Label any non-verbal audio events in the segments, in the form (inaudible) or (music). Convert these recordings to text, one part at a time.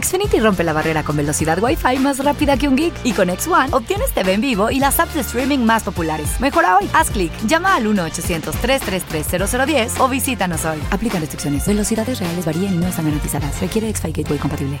Xfinity rompe la barrera con velocidad Wi-Fi más rápida que un geek. Y con X1 obtienes TV en vivo y las apps de streaming más populares. Mejora hoy. Haz clic. Llama al 1-800-333-0010 o visítanos hoy. Aplican restricciones. Velocidades reales varían y no están garantizadas. Requiere X-Fi Gateway compatible.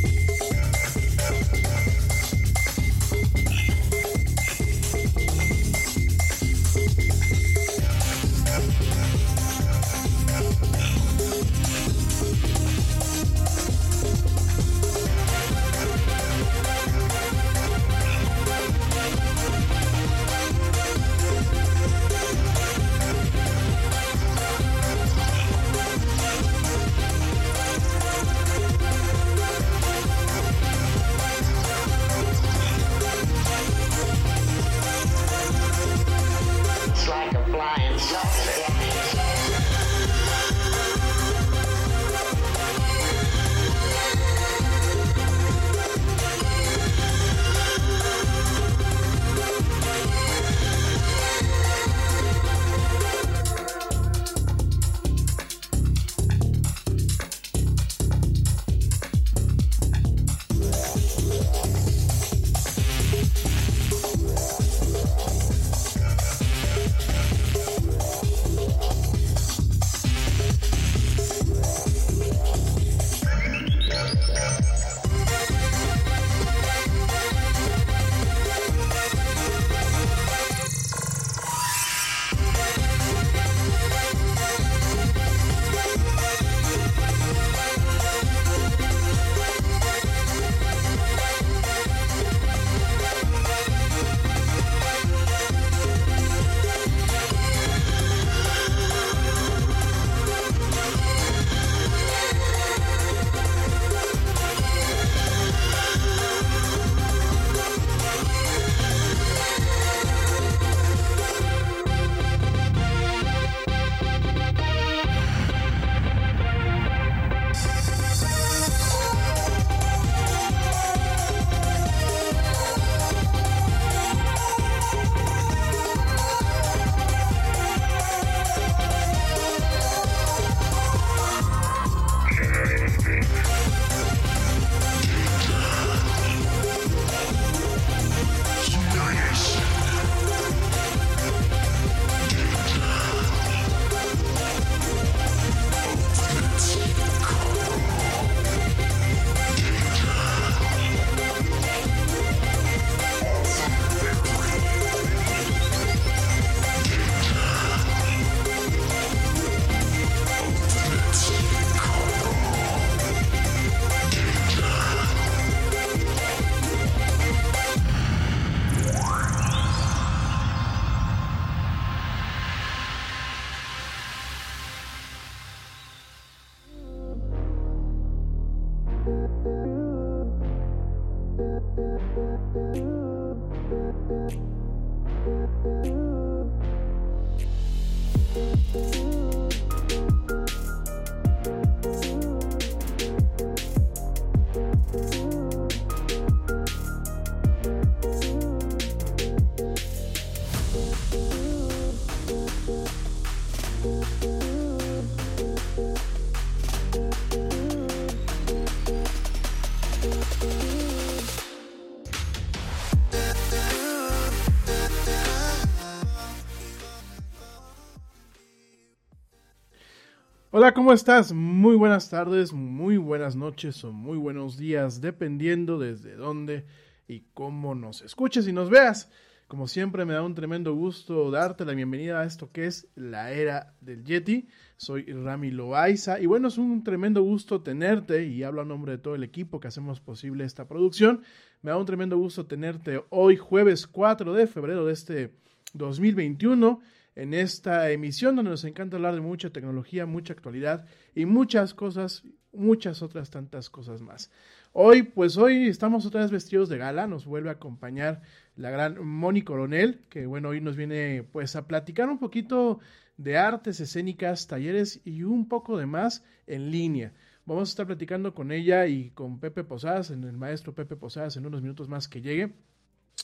Hola, ¿cómo estás? Muy buenas tardes, muy buenas noches o muy buenos días, dependiendo desde dónde y cómo nos escuches y nos veas. Como siempre, me da un tremendo gusto darte la bienvenida a esto que es la era del Yeti. Soy Rami Loaiza y bueno, es un tremendo gusto tenerte y hablo a nombre de todo el equipo que hacemos posible esta producción. Me da un tremendo gusto tenerte hoy jueves 4 de febrero de este 2021 en esta emisión donde nos encanta hablar de mucha tecnología, mucha actualidad y muchas cosas, muchas otras tantas cosas más. Hoy, pues hoy estamos otra vez vestidos de gala, nos vuelve a acompañar la gran Moni Coronel, que bueno, hoy nos viene pues a platicar un poquito de artes escénicas, talleres y un poco de más en línea. Vamos a estar platicando con ella y con Pepe Posadas, el maestro Pepe Posadas, en unos minutos más que llegue.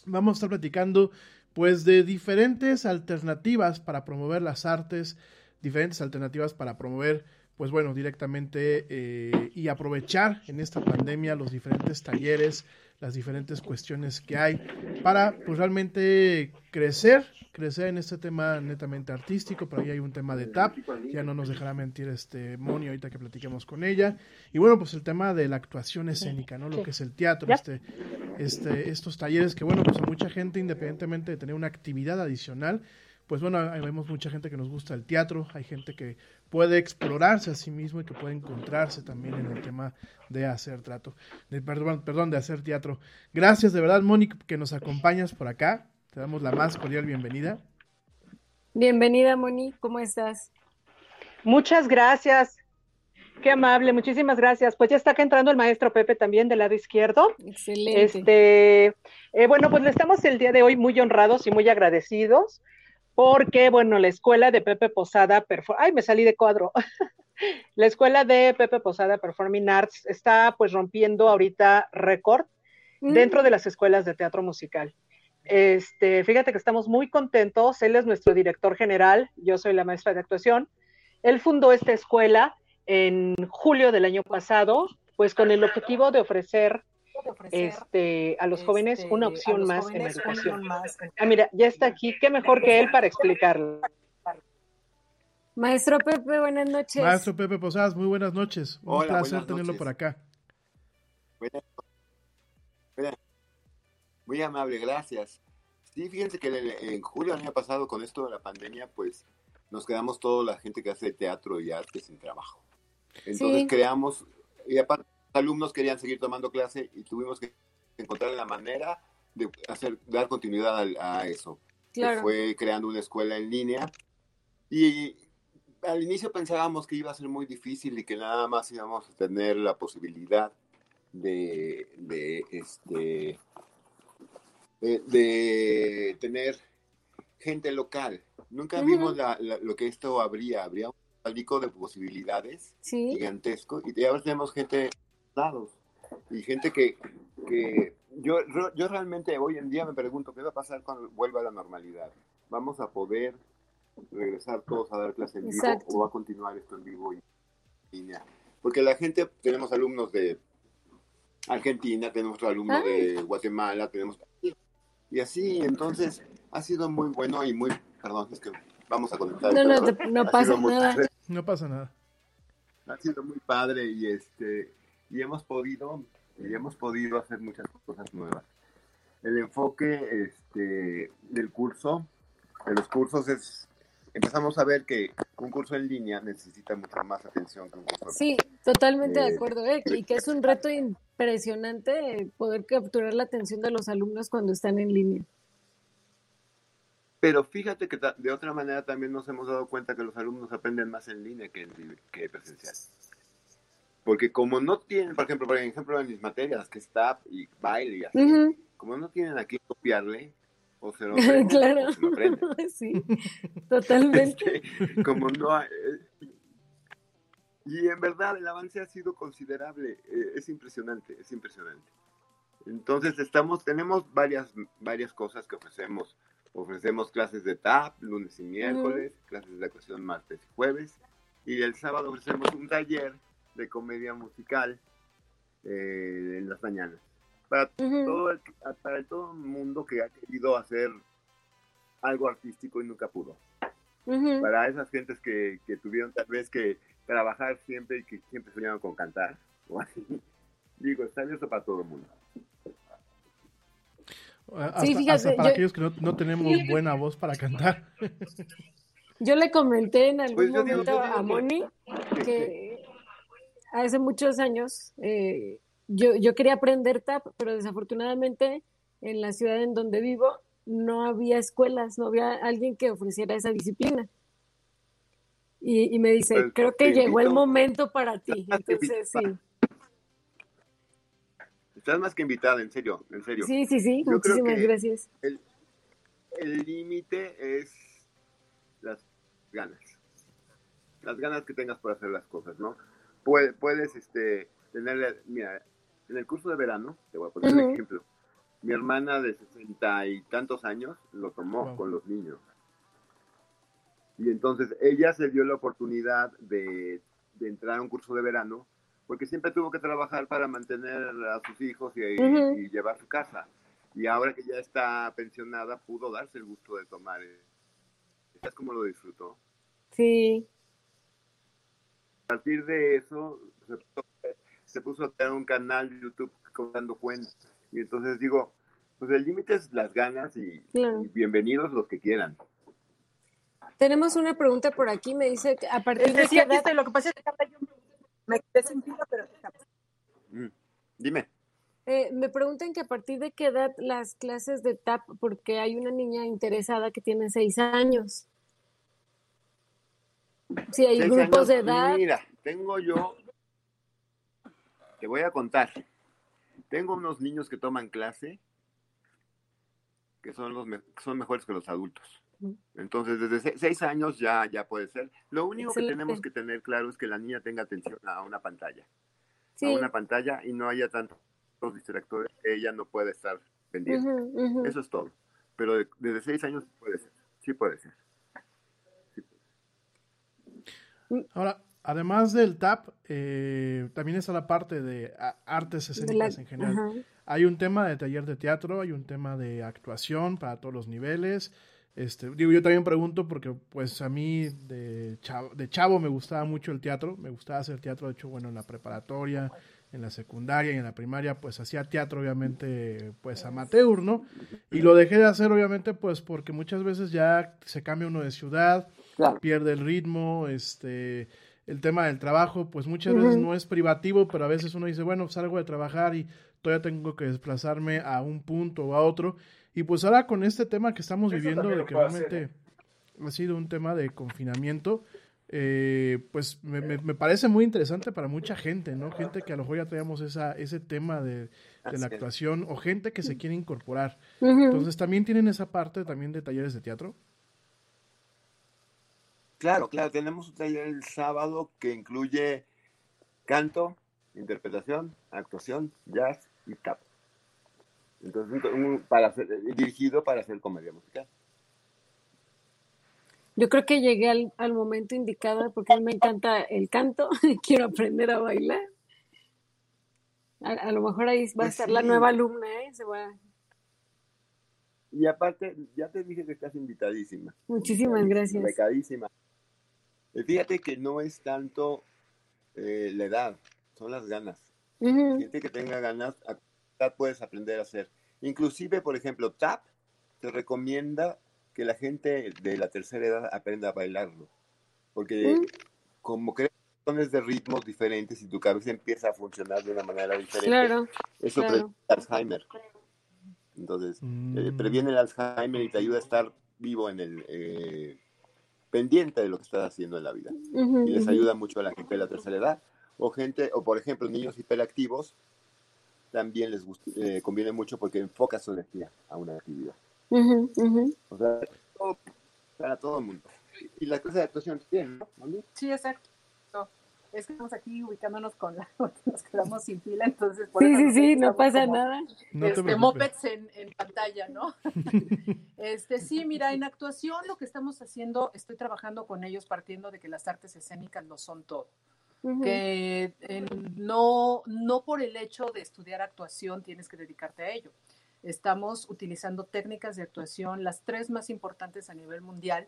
Vamos a estar platicando pues de diferentes alternativas para promover las artes, diferentes alternativas para promover, pues bueno, directamente eh, y aprovechar en esta pandemia los diferentes talleres, las diferentes cuestiones que hay para pues realmente crecer, crecer en este tema netamente artístico, por ahí hay un tema de TAP, ya no nos dejará mentir este Moni ahorita que platiquemos con ella, y bueno, pues el tema de la actuación escénica, ¿no? Lo que es el teatro, este, este, estos talleres que bueno, pues a mucha gente, independientemente de tener una actividad adicional, pues bueno, vemos mucha gente que nos gusta el teatro, hay gente que puede explorarse a sí mismo y que puede encontrarse también en el tema de hacer trato, de, perdón, perdón, de hacer teatro. Gracias de verdad, Mónica, que nos acompañas por acá. Te damos la más cordial bienvenida. Bienvenida, Moni, ¿cómo estás? Muchas gracias. Qué amable, muchísimas gracias. Pues ya está acá entrando el maestro Pepe también del lado izquierdo. Excelente. Este, eh, bueno, pues le estamos el día de hoy muy honrados y muy agradecidos porque, bueno, la escuela de Pepe Posada, ay, me salí de cuadro. (laughs) la escuela de Pepe Posada Performing Arts está pues rompiendo ahorita récord Mm. dentro de las escuelas de teatro musical. Este, fíjate que estamos muy contentos. Él es nuestro director general, yo soy la maestra de actuación. Él fundó esta escuela en julio del año pasado, pues con el objetivo de ofrecer este, a los jóvenes una opción más en la educación. Ah, mira, ya está aquí, qué mejor que él para explicarlo. Maestro Pepe, buenas noches. Maestro Pepe Posadas, muy buenas noches. Un Hola, placer tenerlo noches. por acá. Buenas- buenas- Muy amable, gracias. Sí, fíjense que en, julio del año pasado, con esto de la pandemia, pues nos quedamos toda la gente que hace teatro y arte sin trabajo. Entonces Sí. creamos, y aparte alumnos querían seguir tomando clase y tuvimos que encontrar la manera de hacer, dar continuidad al- a, eso. Claro. fue creando una escuela en línea. Y al inicio pensábamos que iba a ser muy difícil y que nada más íbamos a tener la posibilidad de, de, este, de, de tener gente local. Nunca vimos la- la- lo que esto habría. Habría un abanico de posibilidades Sí. gigantesco y ahora tenemos gente lados y gente que, que yo, yo realmente hoy en día me pregunto qué va a pasar cuando vuelva a la normalidad. ¿Vamos a poder regresar todos a dar clase en vivo Exacto. o va a continuar esto en vivo y en línea? Porque la gente, tenemos alumnos de Argentina, tenemos alumnos de Guatemala, tenemos... Y así, entonces, ha sido muy bueno y muy... Perdón, es que vamos a conectar. No, no, pasa muy nada. No pasa nada. ha sido muy padre y este y hemos podido y hemos podido hacer muchas cosas nuevas el enfoque este del curso de los cursos es empezamos a ver que un curso en línea necesita mucha más atención que un curso Sí, totalmente de Eh, acuerdo, ¿eh? y que es un reto impresionante poder capturar la atención de los alumnos cuando están en línea. pero fíjate que de otra manera también nos hemos dado cuenta que los alumnos aprenden más en línea que, en, que presencial porque como no tienen por ejemplo por ejemplo en mis materias que es tap y baile y así Ujú. como no tienen a quién copiarle, o se lo (laughs) aprenden, claro, se lo aprenden. (laughs) sí, totalmente. Este, como no hay- eh, y en verdad el avance ha sido considerable, eh, es impresionante, es impresionante. Entonces estamos, tenemos varias, varias cosas que ofrecemos. Ofrecemos clases de TAP, lunes y miércoles, clases de actuación martes y jueves, y el sábado ofrecemos un taller de comedia musical eh, en las mañanas. Para, Ujú. todo el, para todo el mundo que ha querido hacer algo artístico y nunca pudo Ujú. para esas gentes que, que tuvieron tal vez que, trabajar siempre y que siempre soñaban con cantar, o así, (laughs) digo, está abierto para todo el mundo. Hasta, Sí, fíjate, hasta para yo- aquellos que no, no tenemos buena voz para cantar. Yo le comenté en algún Pues momento digo a que- Moni que hace muchos años eh, yo, yo quería aprender tap, pero desafortunadamente en la ciudad en donde vivo no había escuelas, no había alguien que ofreciera esa disciplina. Y, y me dice, Pues, creo que llegó el momento para (laughs) ti. Entonces, sí. Estás más que invitada, en serio, en serio. Sí, sí, sí, Yo creo muchísimas que gracias. El el límite es las ganas. Las ganas que tengas por hacer las cosas, ¿no? Puedes, puedes este, tener, mira, en el curso de verano, te voy a poner un ejemplo. Mi hermana de sesenta y tantos años lo tomó Wow. con los niños. Y entonces ella se dio la oportunidad de, de entrar a un curso de verano porque siempre tuvo que trabajar para mantener a sus hijos y, llevar su casa. Y ahora que ya está pensionada, pudo darse el gusto de tomar. ¿Sabes cómo lo disfrutó? Sí, A partir de eso, se, se puso a crear un canal de YouTube contando cuentos. Y entonces digo, pues el límite es las ganas y, Claro. y bienvenidos los que quieran. tenemos una pregunta por aquí, me dice que a partir de sí, qué aquí edad estoy. Lo que pasa es que yo me quedé sin pero Mm. Dime. Eh, me preguntan que a partir de qué edad las clases de TAP, porque hay una niña interesada que tiene seis años. Si hay Seis grupos años, de edad. Mira, tengo yo, te voy a contar. Tengo unos niños que toman clase que son los me- son mejores que los adultos. Entonces, desde se- seis años ya, ya puede ser. Lo único que tenemos que tener claro es que la niña tenga atención a una pantalla. Sí. A una pantalla y no haya tantos distractores que ella no puede estar pendiente. Eso es todo. Pero de- desde seis años puede ser. Sí puede ser. Ahora, además del TAP, eh, también está la parte de a- artes De la- escénicas en general. Hay un tema de taller de teatro, hay un tema de actuación para todos los niveles. Este, digo, yo también pregunto porque pues a mí de chavo, de chavo me gustaba mucho el teatro, me gustaba hacer teatro, de hecho, bueno, en la preparatoria, en la secundaria y en la primaria, pues hacía teatro obviamente pues amateur, ¿no? Y lo dejé de hacer obviamente pues porque muchas veces ya se cambia uno de ciudad, pierde el ritmo, este, el tema del trabajo, pues muchas veces no es privativo, pero a veces uno dice, bueno, salgo de trabajar y todavía tengo que desplazarme a un punto o a otro. Y pues ahora con este tema que estamos Eso viviendo, de que realmente ha sido un tema de confinamiento, eh, pues me, me- me parece muy interesante para mucha gente, ¿no? Gente que a lo mejor ya traíamos esa, ese tema de, de la actuación o gente que se quiere incorporar. Entonces también tienen esa parte también de talleres de teatro. Claro, claro, tenemos un taller el sábado que incluye canto, interpretación, actuación, jazz y tap. Entonces, un- un- para hacer- dirigido para hacer comedia musical. Yo creo que llegué al, al momento indicado porque a mí me encanta el canto, (laughs) quiero aprender a bailar. A, a lo mejor ahí va a Pues estar la sí. nueva alumna, ¿eh? Se va. Y aparte, ya te dije que estás invitadísima. Muchísimas gracias. Becadísima. Fíjate que no es tanto eh, la edad, son las ganas. Ujú. Gente que tenga ganas, puedes aprender a hacer. Inclusive, por ejemplo, tap te recomienda que la gente de la tercera edad aprenda a bailarlo. Porque Mm. como creas de ritmos diferentes y tu cabeza empieza a funcionar de una manera diferente, Claro, eso claro. previene el Alzheimer. Entonces, eh, previene el Alzheimer y te ayuda a estar vivo en el... eh, pendiente de lo que estás haciendo en la vida. Y les ayuda mucho a la gente de la tercera edad. O gente, o por ejemplo, niños hiperactivos, también les gusta, eh, conviene mucho porque enfoca su energía a una actividad. O sea, todo- para todo el mundo. Y la cosa de actuación también, ¿no? Sí, exacto. Es que estamos aquí ubicándonos con la, (laughs) nos quedamos sin pila, entonces por Sí, eso sí, sí, no pasa como, nada. No te este, preocupes. mopeds en, en pantalla, ¿no? (laughs) este, sí, mira, en actuación lo que estamos haciendo, estoy trabajando con ellos partiendo de que las artes escénicas lo son todo. Ujú. Que eh, no, no por el hecho de estudiar actuación tienes que dedicarte a ello. Estamos utilizando técnicas de actuación, las tres más importantes a nivel mundial,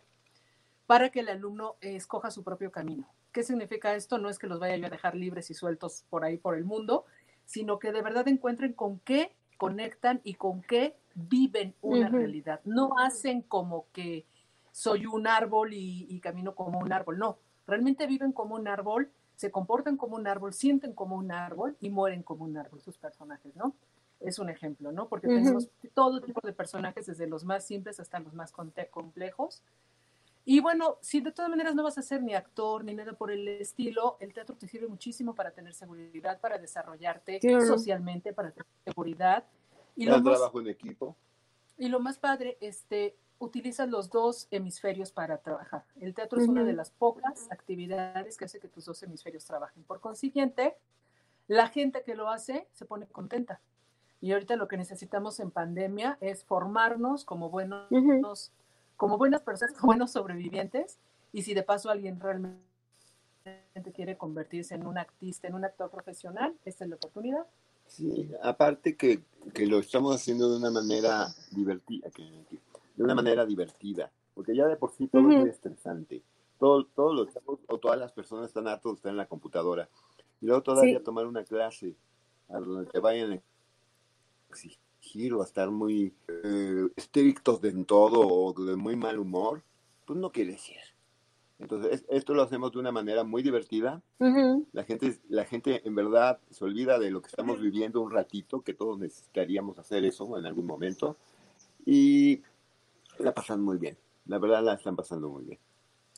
para que el alumno escoja su propio camino. ¿Qué significa esto? No es que los vaya yo a dejar libres y sueltos por ahí por el mundo, sino que de verdad encuentren con qué conectan y con qué viven una Ujú. realidad. No hacen como que soy un árbol y, y camino como un árbol. No, realmente viven como un árbol, se comportan como un árbol, sienten como un árbol y mueren como un árbol sus personajes, ¿no? Es un ejemplo, ¿no? Porque Ujú. tenemos todo tipo de personajes, desde los más simples hasta los más complejos. Y bueno, si de todas maneras no vas a ser ni actor ni nada por el estilo, el teatro te sirve muchísimo para tener seguridad, para desarrollarte socialmente, para tener seguridad. Y lo, más, trabajo en equipo. y lo más padre, este, utilizas los dos hemisferios para trabajar. El teatro es una de las pocas actividades que hace que tus dos hemisferios trabajen. Por consiguiente, la gente que lo hace se pone contenta. Y ahorita lo que necesitamos en pandemia es formarnos como buenos. Como buenas personas, como buenos sobrevivientes. Y si de paso alguien realmente quiere convertirse en un artista, en un actor profesional, esta es la oportunidad. Sí, aparte que, que lo estamos haciendo de una manera divertida, de una manera divertida, porque ya de por sí todo es muy estresante. Todo, todo lo estamos, o todas las personas están hartos de estar en la computadora. Y luego todavía Sí. tomar una clase a donde te vayan a exigir o a estar muy eh, estrictos de en todo o de muy mal humor, pues no quiere decir. Entonces, es- esto lo hacemos de una manera muy divertida, Ujú. la gente, la gente en verdad se olvida de lo que estamos viviendo un ratito, que todos necesitaríamos hacer eso en algún momento, y la pasan muy bien. La verdad la están pasando muy bien.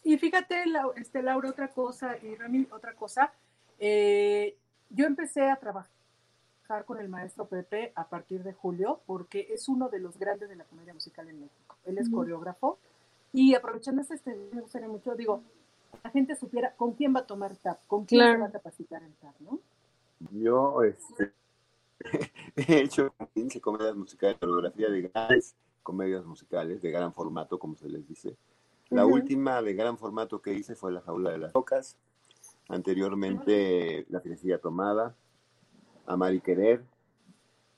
Y fíjate, este, Laura, otra cosa, y Rami, otra cosa. eh, yo empecé a trabajar con el maestro Pepe a partir de julio, porque es uno de los grandes de la comedia musical en México. Él es Ujú. coreógrafo. Y aprovechando este, este, me gustaría mucho, digo, la gente supiera con quién va a tomar TAP, con quién Claro. se va a capacitar en TAP, ¿no? Yo este, (laughs) he hecho 15 comedias musicales, coreografía de grandes comedias musicales, de gran formato, como se les dice. La Ujú. última de gran formato que hice fue La Jaula de las Locas. Anteriormente, La Felicidad Tomada, Amar y Querer,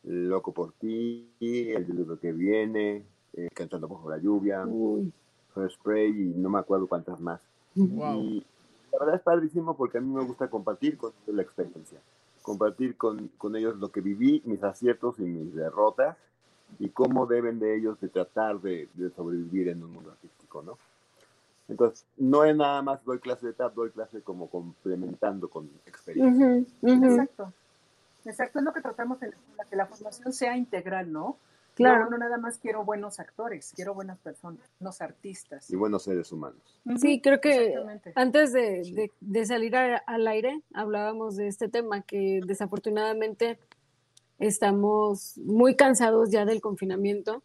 Loco por ti, El libro que viene, eh, Cantando bajo la lluvia, Uy. First Spray y no me acuerdo cuántas más. Wow. Y la verdad es padrísimo porque a mí me gusta compartir con ellos la experiencia, compartir con, con ellos lo que viví, mis aciertos y mis derrotas y cómo deben de ellos de tratar de, de sobrevivir en un mundo artístico, ¿no? Entonces, no es nada más doy clase de tap, doy clase como complementando con experiencia. Exacto. Exacto, es lo que tratamos en la escuela, que la formación sea integral, ¿no? Claro. Yo no nada más quiero buenos actores, quiero buenas personas, buenos artistas. Y buenos seres humanos. Sí, creo que antes de, de- de salir a- al aire hablábamos de este tema, que desafortunadamente estamos muy cansados ya del confinamiento.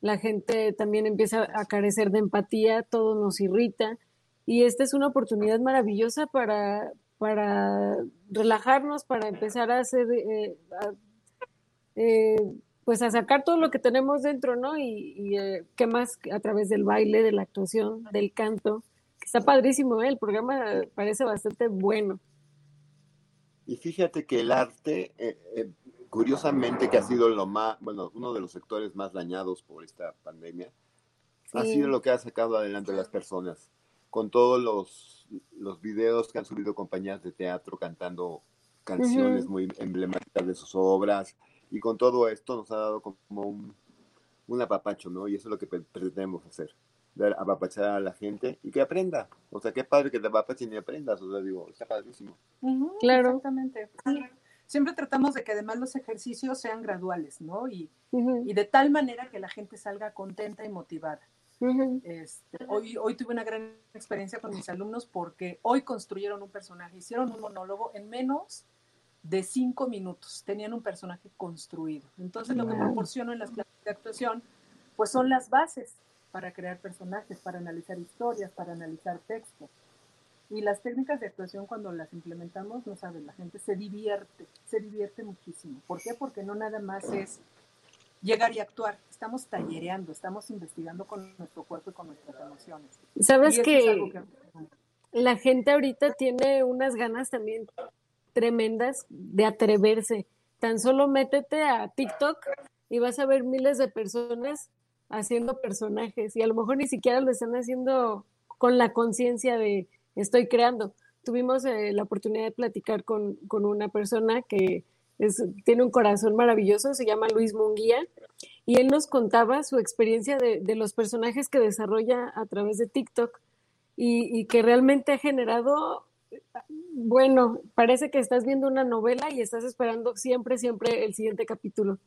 La gente también empieza a carecer de empatía, todo nos irrita y esta es una oportunidad maravillosa para, para relajarnos, para empezar a hacer, eh, a- eh, pues a sacar todo lo que tenemos dentro, ¿no? Y, y, eh, qué más a través del baile, de la actuación, del canto. que Está padrísimo, ¿eh? El programa parece bastante bueno. Y fíjate que el arte, eh, eh, curiosamente, que ha sido lo más, bueno, uno de los sectores más dañados por esta pandemia, ha Sí. sido lo que ha sacado adelante a las personas. Con todos los, los videos que han subido compañías de teatro cantando canciones muy emblemáticas de sus obras, y con todo esto nos ha dado como un, un apapacho, ¿no? Y eso es lo que pre- pretendemos hacer, dar apapachar a la gente y que aprenda. O sea, qué padre que te apapachen y aprendas, o sea, digo, está padrísimo. Claro. Exactamente. Sí. Siempre tratamos de que además los ejercicios sean graduales, ¿no? Y, y de tal manera que la gente salga contenta y motivada. Ujú. Este, hoy, hoy tuve una gran experiencia con mis alumnos porque hoy construyeron un personaje, hicieron un monólogo en menos de cinco minutos. Tenían un personaje construido. Entonces lo que proporciono en las clases de actuación, pues son las bases para crear personajes, para analizar historias, para analizar textos. Y las técnicas de actuación cuando las implementamos, no sabes, la gente se divierte, se divierte muchísimo. ¿Por qué? Porque no nada más es llegar y actuar, estamos tallereando, estamos investigando con nuestro cuerpo y con nuestras emociones. Sabes que- la gente ahorita tiene unas ganas también tremendas de atreverse. Tan solo métete a TikTok y vas a ver miles de personas haciendo personajes y a lo mejor ni siquiera lo están haciendo con la conciencia de estoy creando, tuvimos eh, la oportunidad de platicar con, con una persona que es, tiene un corazón maravilloso, se llama Luis Munguía, y él nos contaba su experiencia de, de los personajes que desarrolla a través de TikTok y, y que realmente ha generado bueno, parece que estás viendo una novela y estás esperando siempre, siempre el siguiente capítulo.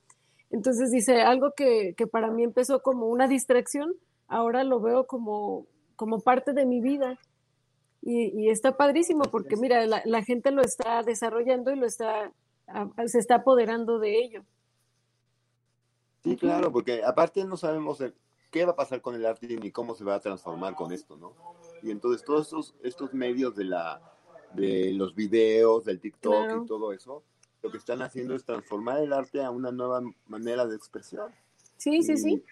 Entonces dice, algo que, que para mí empezó como una distracción, ahora lo veo como, como parte de mi vida. Y, y está padrísimo porque mira, la, la, gente lo está desarrollando y lo está, se está apoderando de ello. Sí, claro, porque aparte no sabemos qué va a pasar con el arte ni cómo se va a transformar con esto, ¿no? Y entonces todos estos, estos medios de la, de los videos, del TikTok claro. y todo eso, lo que están haciendo es transformar el arte a una nueva manera de expresión. Sí, sí, y, sí.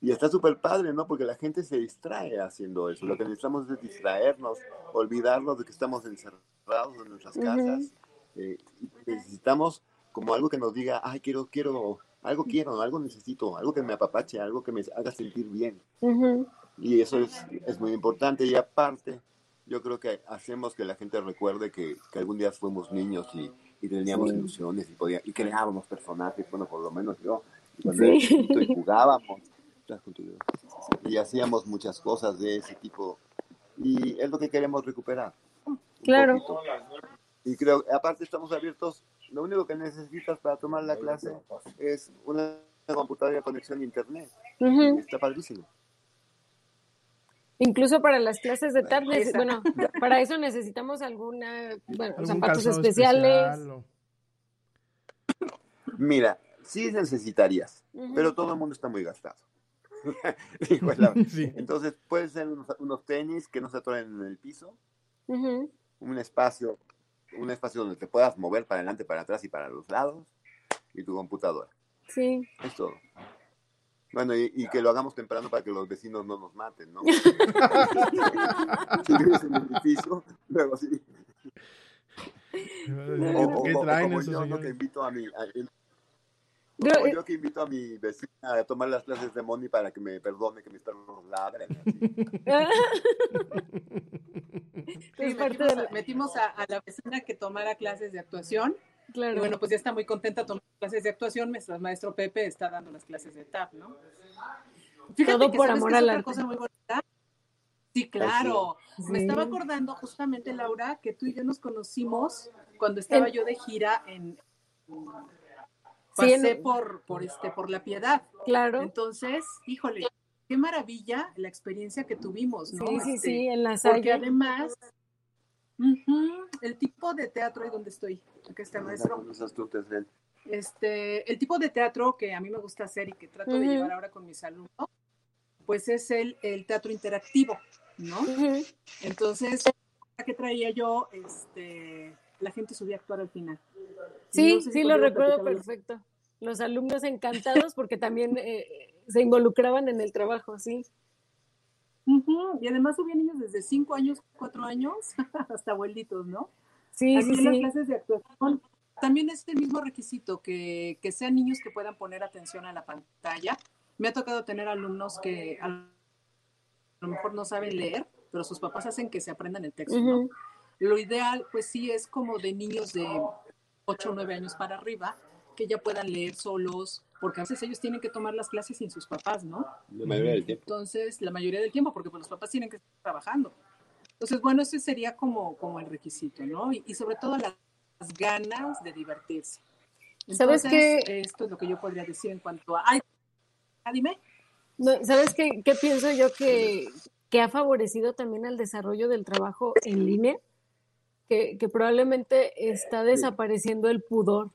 Y está súper padre, ¿no? Porque la gente se distrae haciendo eso. Lo que necesitamos es distraernos, olvidarnos de que estamos encerrados en nuestras casas. Uh -huh. Eh, necesitamos como algo que nos diga, ay, quiero, quiero, algo quiero, algo necesito, algo que me apapache, algo que me haga sentir bien. Uh -huh. Y eso es, es muy importante. Y aparte, yo creo que hacemos que la gente recuerde que, que algún día fuimos niños y, y teníamos sí. ilusiones y, podía, y creábamos personajes, bueno, por lo menos yo, cuando sí. era y jugábamos, (laughs) y hacíamos muchas cosas de ese tipo, y es lo que queremos recuperar. Claro. Y creo, aparte estamos abiertos, lo único que necesitas para tomar la clase es una computadora de conexión a internet. Uh -huh. Está padrísimo. Incluso para las clases de tarde, bueno, (laughs) para eso necesitamos alguna, bueno, zapatos especiales. Especial o... Mira, sí necesitarías, uh -huh. pero todo el mundo está muy gastado. (laughs) (laughs) sí. Entonces, pueden ser unos, unos, tenis que no se atoren en el piso, uh -huh. un espacio, un espacio donde te puedas mover para adelante, para atrás y para los lados, y tu computadora. Sí. Es todo. Bueno, y, y, que lo hagamos temprano para que los vecinos no nos maten, ¿no? (laughs) si vives en el edificio, luego sí. O, ¿Qué traen o esos yo, ¿no? que invito a mi, a, yo, yo, que invito a mi vecina a tomar las clases de Moni para que me perdone que mis perros ladren. (laughs) (laughs) sí, metimos, a, metimos a, a, la vecina que tomara clases de actuación. Claro. Y bueno, pues ya está muy contenta tomando clases de actuación mientras el maestro Pepe está dando las clases de tap, ¿no? Fíjate Todo que, por ¿sabes amor que es otra cosa muy bonita? Sí, claro. Sí. Me estaba acordando justamente, Laura, que tú y yo nos conocimos cuando estaba En- yo de gira en... Pasé Sí, en- por, por, este, por La Piedad. Claro. Entonces, híjole, qué maravilla la experiencia que tuvimos, ¿no? Sí, sí, Este, sí, en la Porque salle. además, el tipo de teatro, ¿y dónde estoy? Acá está, maestro. Este, el tipo de teatro que a mí me gusta hacer y que trato de llevar ahora con mis alumnos, pues es el, el teatro interactivo, ¿no? Ujú. Entonces, que traía yo, este, la gente subía a actuar al final. Sí, No sé si sí, lo recuerdo perfecto. Los alumnos encantados porque también eh, se involucraban en el trabajo, sí. Ujú, Y además subían niños desde 5 años, 4 años, (laughs) hasta abuelitos, ¿no? Sí, Aquí sí, en las sí. clases de actuación también es el mismo requisito, que, que sean niños que puedan poner atención a la pantalla. Me ha tocado tener alumnos que a lo mejor no saben leer, pero sus papás hacen que se aprendan el texto. Lo ideal, pues sí, es como de niños de 8 o 9 años para arriba, que ya puedan leer solos, porque a veces ellos tienen que tomar las clases sin sus papás, ¿no? La mayoría del tiempo. Entonces, la mayoría del tiempo, porque pues, los papás tienen que estar trabajando. Entonces, bueno, ese sería como, como el requisito, ¿no? Y, y sobre todo las ganas de divertirse. ¿Sabes Entonces, qué? Esto es lo que yo podría decir en cuanto a... Ay, ah, dime. No, ¿Sabes qué, qué pienso yo que, que ha favorecido también el desarrollo del trabajo en línea? Que, que probablemente está desapareciendo el pudor.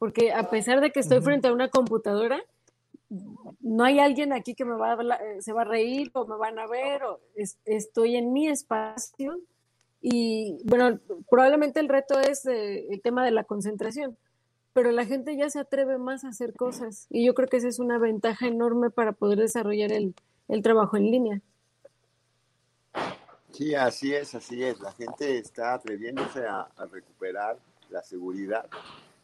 Porque a pesar de que estoy frente a una computadora, no hay alguien aquí que me va a hablar- eh, se va a reír o me van a ver, o es- estoy en mi espacio. Y bueno, probablemente el reto es eh, el tema de la concentración, pero la gente ya se atreve más a hacer cosas y yo creo que esa es una ventaja enorme para poder desarrollar el, el trabajo en línea. Sí, así es, así es. La gente está atreviéndose a, a recuperar la seguridad.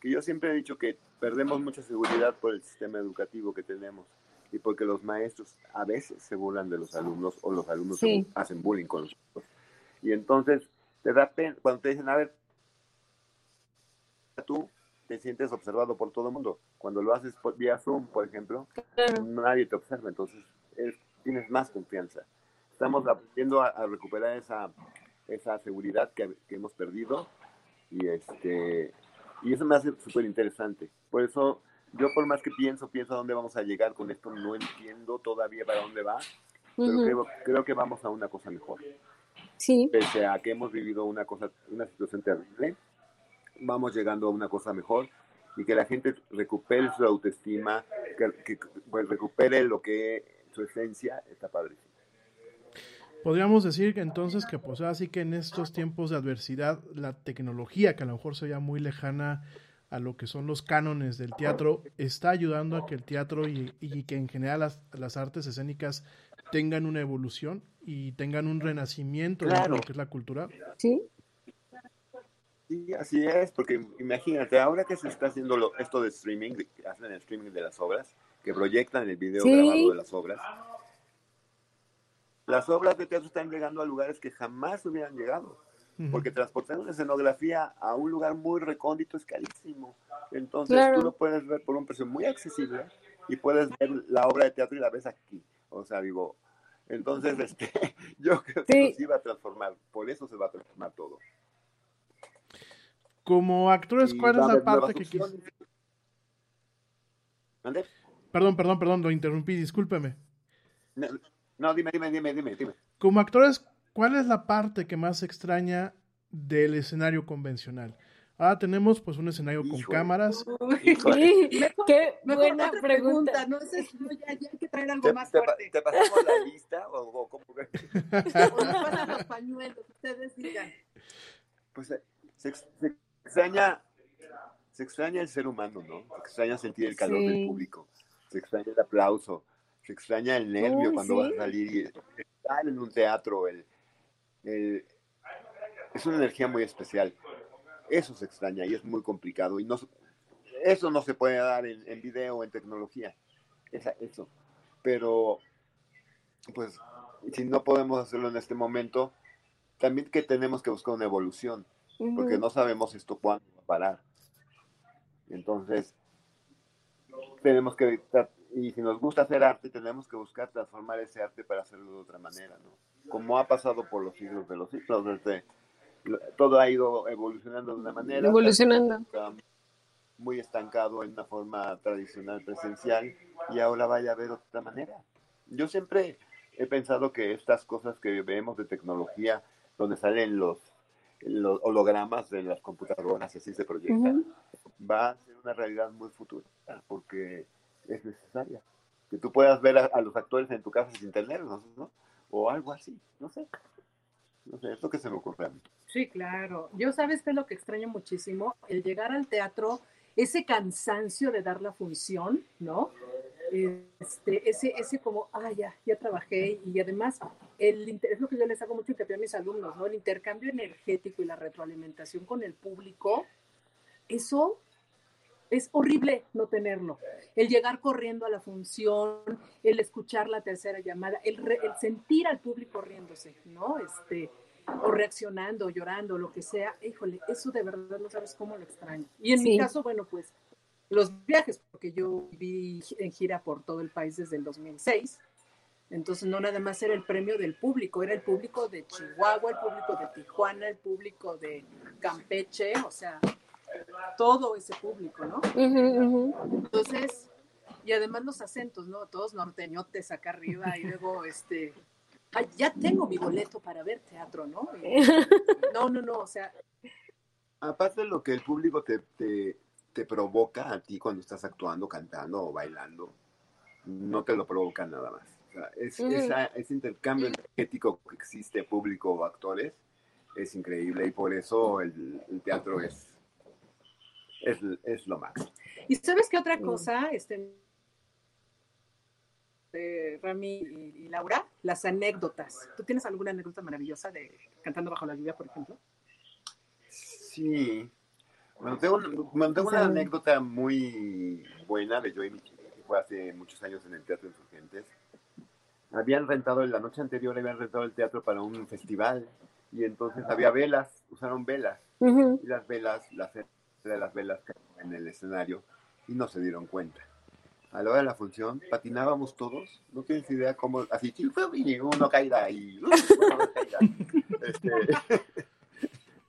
Que yo siempre he dicho que perdemos mucha seguridad por el sistema educativo que tenemos y porque los maestros a veces se burlan de los alumnos o los alumnos Sí. hacen bullying con nosotros. Y entonces te da pena, cuando te dicen, a ver, tú te sientes observado por todo el mundo. Cuando lo haces por, vía Zoom, por ejemplo, nadie te observa, entonces es- tienes más confianza. Estamos aprendiendo a, a recuperar esa, esa seguridad que, que hemos perdido y este y eso me hace súper interesante. Por eso yo por más que pienso, pienso a dónde vamos a llegar con esto, no entiendo todavía para dónde va, pero creo, creo que vamos a una cosa mejor. Sí. Pese a que hemos vivido una cosa, una situación terrible, vamos llegando a una cosa mejor y que la gente recupere su autoestima, que, que, pues, recupere lo que su esencia está padrísimo. Podríamos decir que entonces que pues así que en estos tiempos de adversidad la tecnología que a lo mejor se veía muy lejana a lo que son los cánones del teatro está ayudando a que el teatro y, y que en general las, las artes escénicas tengan una evolución y tengan un renacimiento dentro de Claro. lo que es la cultura. Sí. Sí, así es, porque imagínate, ahora que se está haciendo lo- esto de streaming, que hacen el streaming de las obras, que proyectan el video Sí. grabado de las obras, las obras de teatro están llegando a lugares que jamás hubieran llegado. Porque transportar una escenografía a un lugar muy recóndito es carísimo. Entonces Claro. tú lo puedes ver por un precio muy accesible y puedes ver la obra de teatro y la ves aquí. O sea, digo, entonces este, (laughs) yo creo que Sí. se va a transformar. Por eso se va a transformar todo. Como actores, ¿cuál es la parte que. ¿Mande? Perdón, perdón, perdón, lo interrumpí, discúlpeme. No, no, dime, dime, dime, dime, dime. Como actores, ¿cuál es la parte que más extraña del escenario convencional? Ahora tenemos pues un escenario con Híjole. cámaras. Sí, Mejor- qué Mejor buena otra pregunta. No sé, no, ya, ya hay que traer algo ¿Te, más te pa- fuerte. te pasamos la lista o, o cómo? O nos pasan los pañuelos, ustedes digan. Pues eh, se, se extraña, se extraña el ser humano, ¿no? Se extraña sentir el calor del Sí. público, se extraña el aplauso, se extraña el nervio Uy, cuando sí. vas a salir y estar en un teatro, el, el- es una energía muy especial. Eso se extraña y es muy complicado y no eso no se puede dar en, en video, en tecnología, Esa- eso. Pero, pues, si no podemos hacerlo en este momento, también que tenemos que buscar una evolución porque no sabemos esto cuándo va a parar. Entonces, tenemos que, tra- y si nos gusta hacer arte, tenemos que buscar transformar ese arte para hacerlo de otra manera, ¿no? Como ha pasado por los siglos de los siglos, desde, todo ha ido evolucionando de una manera. Evolucionando. Muy estancado en una forma tradicional presencial y ahora vaya a haber otra manera. Yo siempre he pensado que estas cosas que vemos de tecnología, donde salen los, los hologramas de las computadoras, así se proyectan, va a ser una realidad muy futura, porque es necesaria. Que tú puedas ver a, los actores en tu casa sin tenerlos, ¿no? O algo así, no sé. No sé, es lo que se me ocurre a mí. Sí, claro. Yo sabes que es lo que extraño muchísimo, el llegar al teatro, ese cansancio de dar la función, ¿no? Este, ese, ese como, ah, ya, ya trabajé y además el, inter- es lo que yo les hago mucho hincapié a mis alumnos, ¿no? El intercambio energético y la retroalimentación con el público, eso es horrible no tenerlo. El llegar corriendo a la función, el escuchar la tercera llamada, el, re- el sentir al público riéndose, ¿no? Este, o reaccionando, llorando, lo que sea, híjole, eso de verdad no sabes cómo lo extraño. Y en mi Sí. caso, bueno, pues los viajes, porque yo viví en gira por todo el país desde el 2006. Entonces no nada más era el premio del público, era el público de Chihuahua, el público de Tijuana, el público de Campeche, o sea, todo ese público, ¿no? Entonces, y además los acentos, ¿no? Todos norteñotes acá arriba y luego, (laughs) este, "Ay, ya tengo mi boleto para ver teatro, ¿no? Y- (laughs) no, no, no, o sea, Aparte de lo que el público te, te, te provoca a ti cuando estás actuando, cantando o bailando, no te lo provoca nada más. O sea, es, esa- ese intercambio energético que existe público o actores es increíble y por eso el, el teatro es, es, es lo máximo. ¿Y sabes qué otra cosa? Este, eh, Rami y, y Laura, las anécdotas. ¿Tú tienes alguna anécdota maravillosa de Cantando bajo la lluvia, por ejemplo? Sí. Tengo, un- una anécdota muy buena de yo y mi que fue hace muchos años en el Teatro Insurgentes. Habían rentado, la noche anterior habían rentado el teatro para un festival y entonces había velas usaron velas. Y las velas, las de las velas en el escenario y no se dieron cuenta. A la hora de la función, patinábamos todos, no tienes idea cómo, así, "Chiu, fue, y uno caída y uno caída. Este,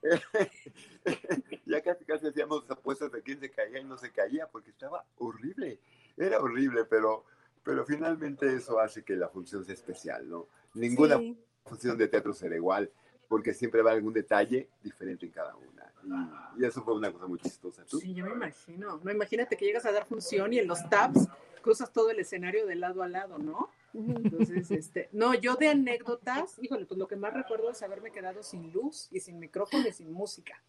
(laughs) ya casi casi hacíamos apuestas de quién se caía y no se caía porque estaba horrible, era horrible, pero, pero finalmente eso hace que la función sea especial, ¿no? Ninguna Sí. función de teatro será igual porque siempre va algún detalle diferente en cada una. Y, y eso fue una cosa muy chistosa. ¿Tú? Sí, yo me imagino. No, imagínate que llegas a dar función y en los tabs cruzas todo el escenario de lado a lado, ¿no? Entonces, este, no, yo de anécdotas, híjole, pues lo que más recuerdo es haberme quedado sin luz y sin micrófono y sin música.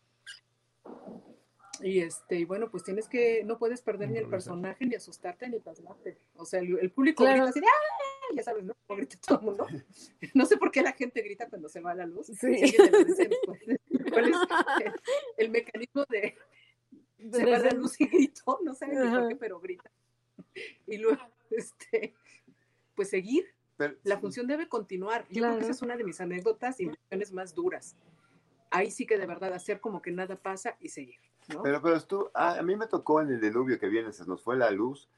Y este, y bueno, pues tienes que, no puedes perder ni el personaje, ni asustarte, ni pasmarte. O sea, el, el público Claro. grita así, de, ¡ah! ya sabes, ¿no? Como grita todo el mundo. (laughs) No sé por qué la gente grita cuando se va la luz. Sí. Si alguien te lo dice, pues, ¿cuál es el, (laughs) el mecanismo de se va la luz y grito? No sé ni por qué, pero grita. Y luego, este, pues seguir. Pero- La función debe continuar. Yo creo que esa es una de mis anécdotas y lecciones más duras. Ahí sí que de verdad hacer como que nada pasa y seguir, ¿no? Pero, pero estuvo, a, a mí me tocó en el diluvio que viene, se nos fue la luz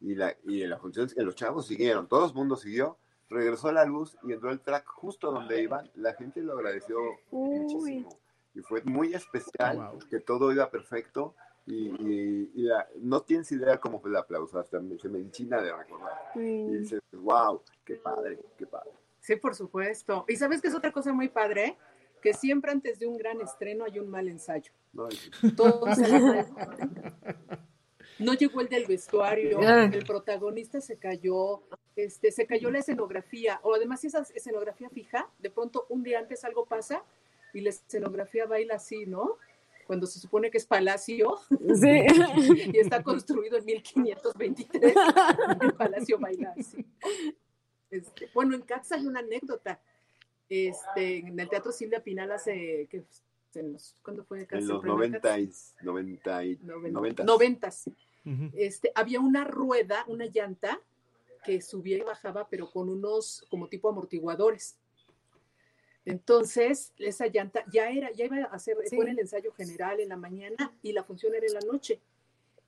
y, la, y en la función, que los chavos siguieron, todo el mundo siguió, regresó la luz y entró el track justo donde iban, la gente lo agradeció Uy. muchísimo. Y fue muy especial, Wow. que todo iba perfecto y, y- y la- no tienes idea cómo fue el aplauso, hasta me- se me enchina de recordar. Y dices, wow, qué padre, qué padre. Sí, por supuesto. Y sabes que es otra cosa muy padre, que siempre antes de un gran estreno hay un mal ensayo. ¿no? (laughs) No llegó el del vestuario, el protagonista se cayó, este, se cayó la escenografía, o además si esa escenografía fija, de pronto un día antes algo pasa y la escenografía baila así, ¿no? Cuando se supone que es palacio Sí. (laughs) y está construido en 1523, el palacio baila así. Este, bueno, en Cats hay una anécdota. Este, en el Teatro Silvia Pinal hace, ¿qué? En los- ¿Cuándo fue Cats? En los El primer 90 Cats? y, 90 y, Noven- 90. noventas. Ujú. Este, había una rueda, una llanta que subía y bajaba, pero con unos como tipo amortiguadores. Entonces, esa llanta ya era, ya iba a hacer, Sí. fue en el ensayo general en la mañana y la función era en la noche.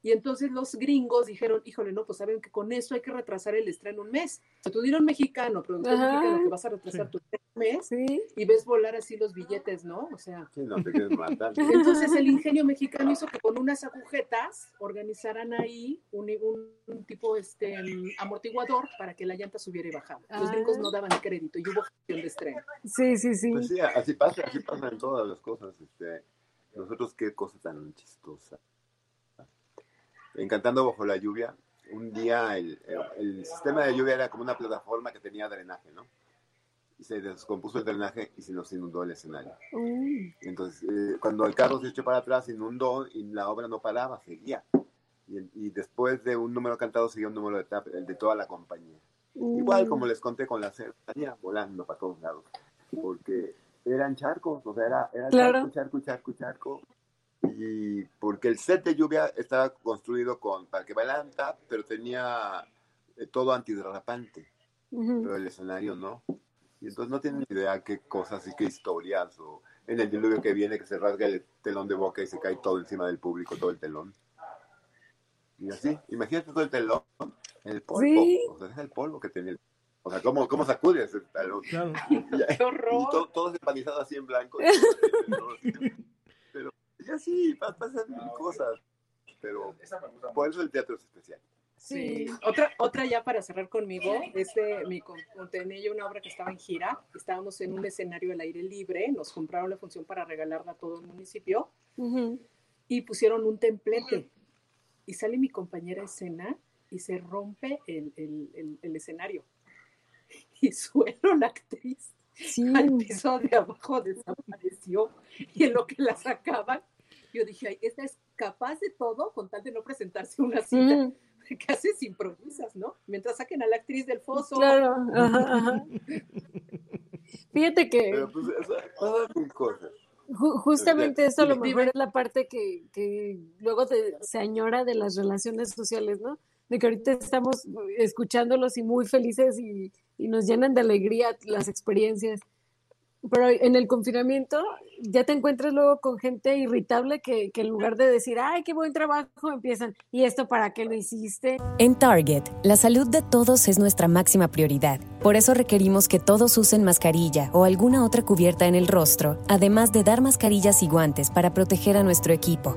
Y entonces los gringos dijeron, híjole, no, pues saben que con eso hay que retrasar el estreno un mes. O sea, tú dieron mexicano, productor mexicano, que vas a retrasar tu estreno un mes Sí. y ves volar así los billetes, ¿no? O sea, Sí, no te quieres matar. (laughs) entonces el ingenio mexicano hizo que con unas agujetas organizaran ahí un, tipo este amortiguador para que la llanta subiera y bajaba. Los Ah. gringos no daban crédito y hubo función de estreno. Sí, sí, sí. Pues sí, así pasa, así pasa en todas las cosas. Este, nosotros qué cosa tan chistosa. Encantando bajo la lluvia, un día el, el- sistema de lluvia era como una plataforma que tenía drenaje, ¿no? Y se descompuso el drenaje y se nos inundó el escenario. Uy. Entonces, eh, cuando el carro se echó para atrás, inundó y la obra no paraba, seguía. Y, y después de un número cantado, seguía un número de tap, el de toda la compañía. Igual como les conté con la salía volando para todos lados, porque eran charcos, o sea, era, era Claro. charco, charco, charco, charco. Y porque el set de lluvia estaba construido con, para que bailaran tap, pero tenía eh, todo antiderrapante, Ujú. pero el escenario no. Y entonces no tienen idea qué cosas y qué historias, o en el diluvio que viene que se rasga el telón de boca y se cae todo encima del público, todo el telón. Y así, imagínate todo el telón, el polvo, Sí. o sea, es el polvo que tenía. el- O sea, ¿cómo, cómo sacudes el talón? Claro. (laughs) Y, ¡Qué horror! y todo, todo empanizado así en blanco. (laughs) Pero, y así, pa- pasan mil cosas. Pero por eso el teatro es especial. Sí. Otra, otra ya para cerrar conmigo, este, mi, con- tenía yo una obra que estaba en gira, estábamos en un escenario al aire libre, nos compraron la función para regalarla a todo el municipio y pusieron un templete. Y sale mi compañera a escena y se rompe el, el- el- el escenario. (laughs) Y suelo la actriz Sí. al piso de abajo desapareció. Y en lo que la sacaban, yo dije, "Ay, esta es capaz de todo con tal de no presentarse a una cita. Ujú. (laughs) ¿Qué haces? Improvisas, ¿no? Mientras saquen a la actriz del foso. Claro. Ajá, ajá. (laughs) Fíjate que Pero pues cosas. ju- justamente Dime. eso a lo mejor es la parte que, que luego te- se añora de las relaciones sociales, ¿no? De que ahorita estamos escuchándolos y muy felices y, y nos llenan de alegría las experiencias. Pero en el confinamiento ya te encuentras luego con gente irritable que, que, en lugar de decir, ay, qué buen trabajo, empiezan, ¿y esto para qué lo hiciste? En Target, la salud de todos es nuestra máxima prioridad. Por eso requerimos que todos usen mascarilla o alguna otra cubierta en el rostro, además de dar mascarillas y guantes para proteger a nuestro equipo.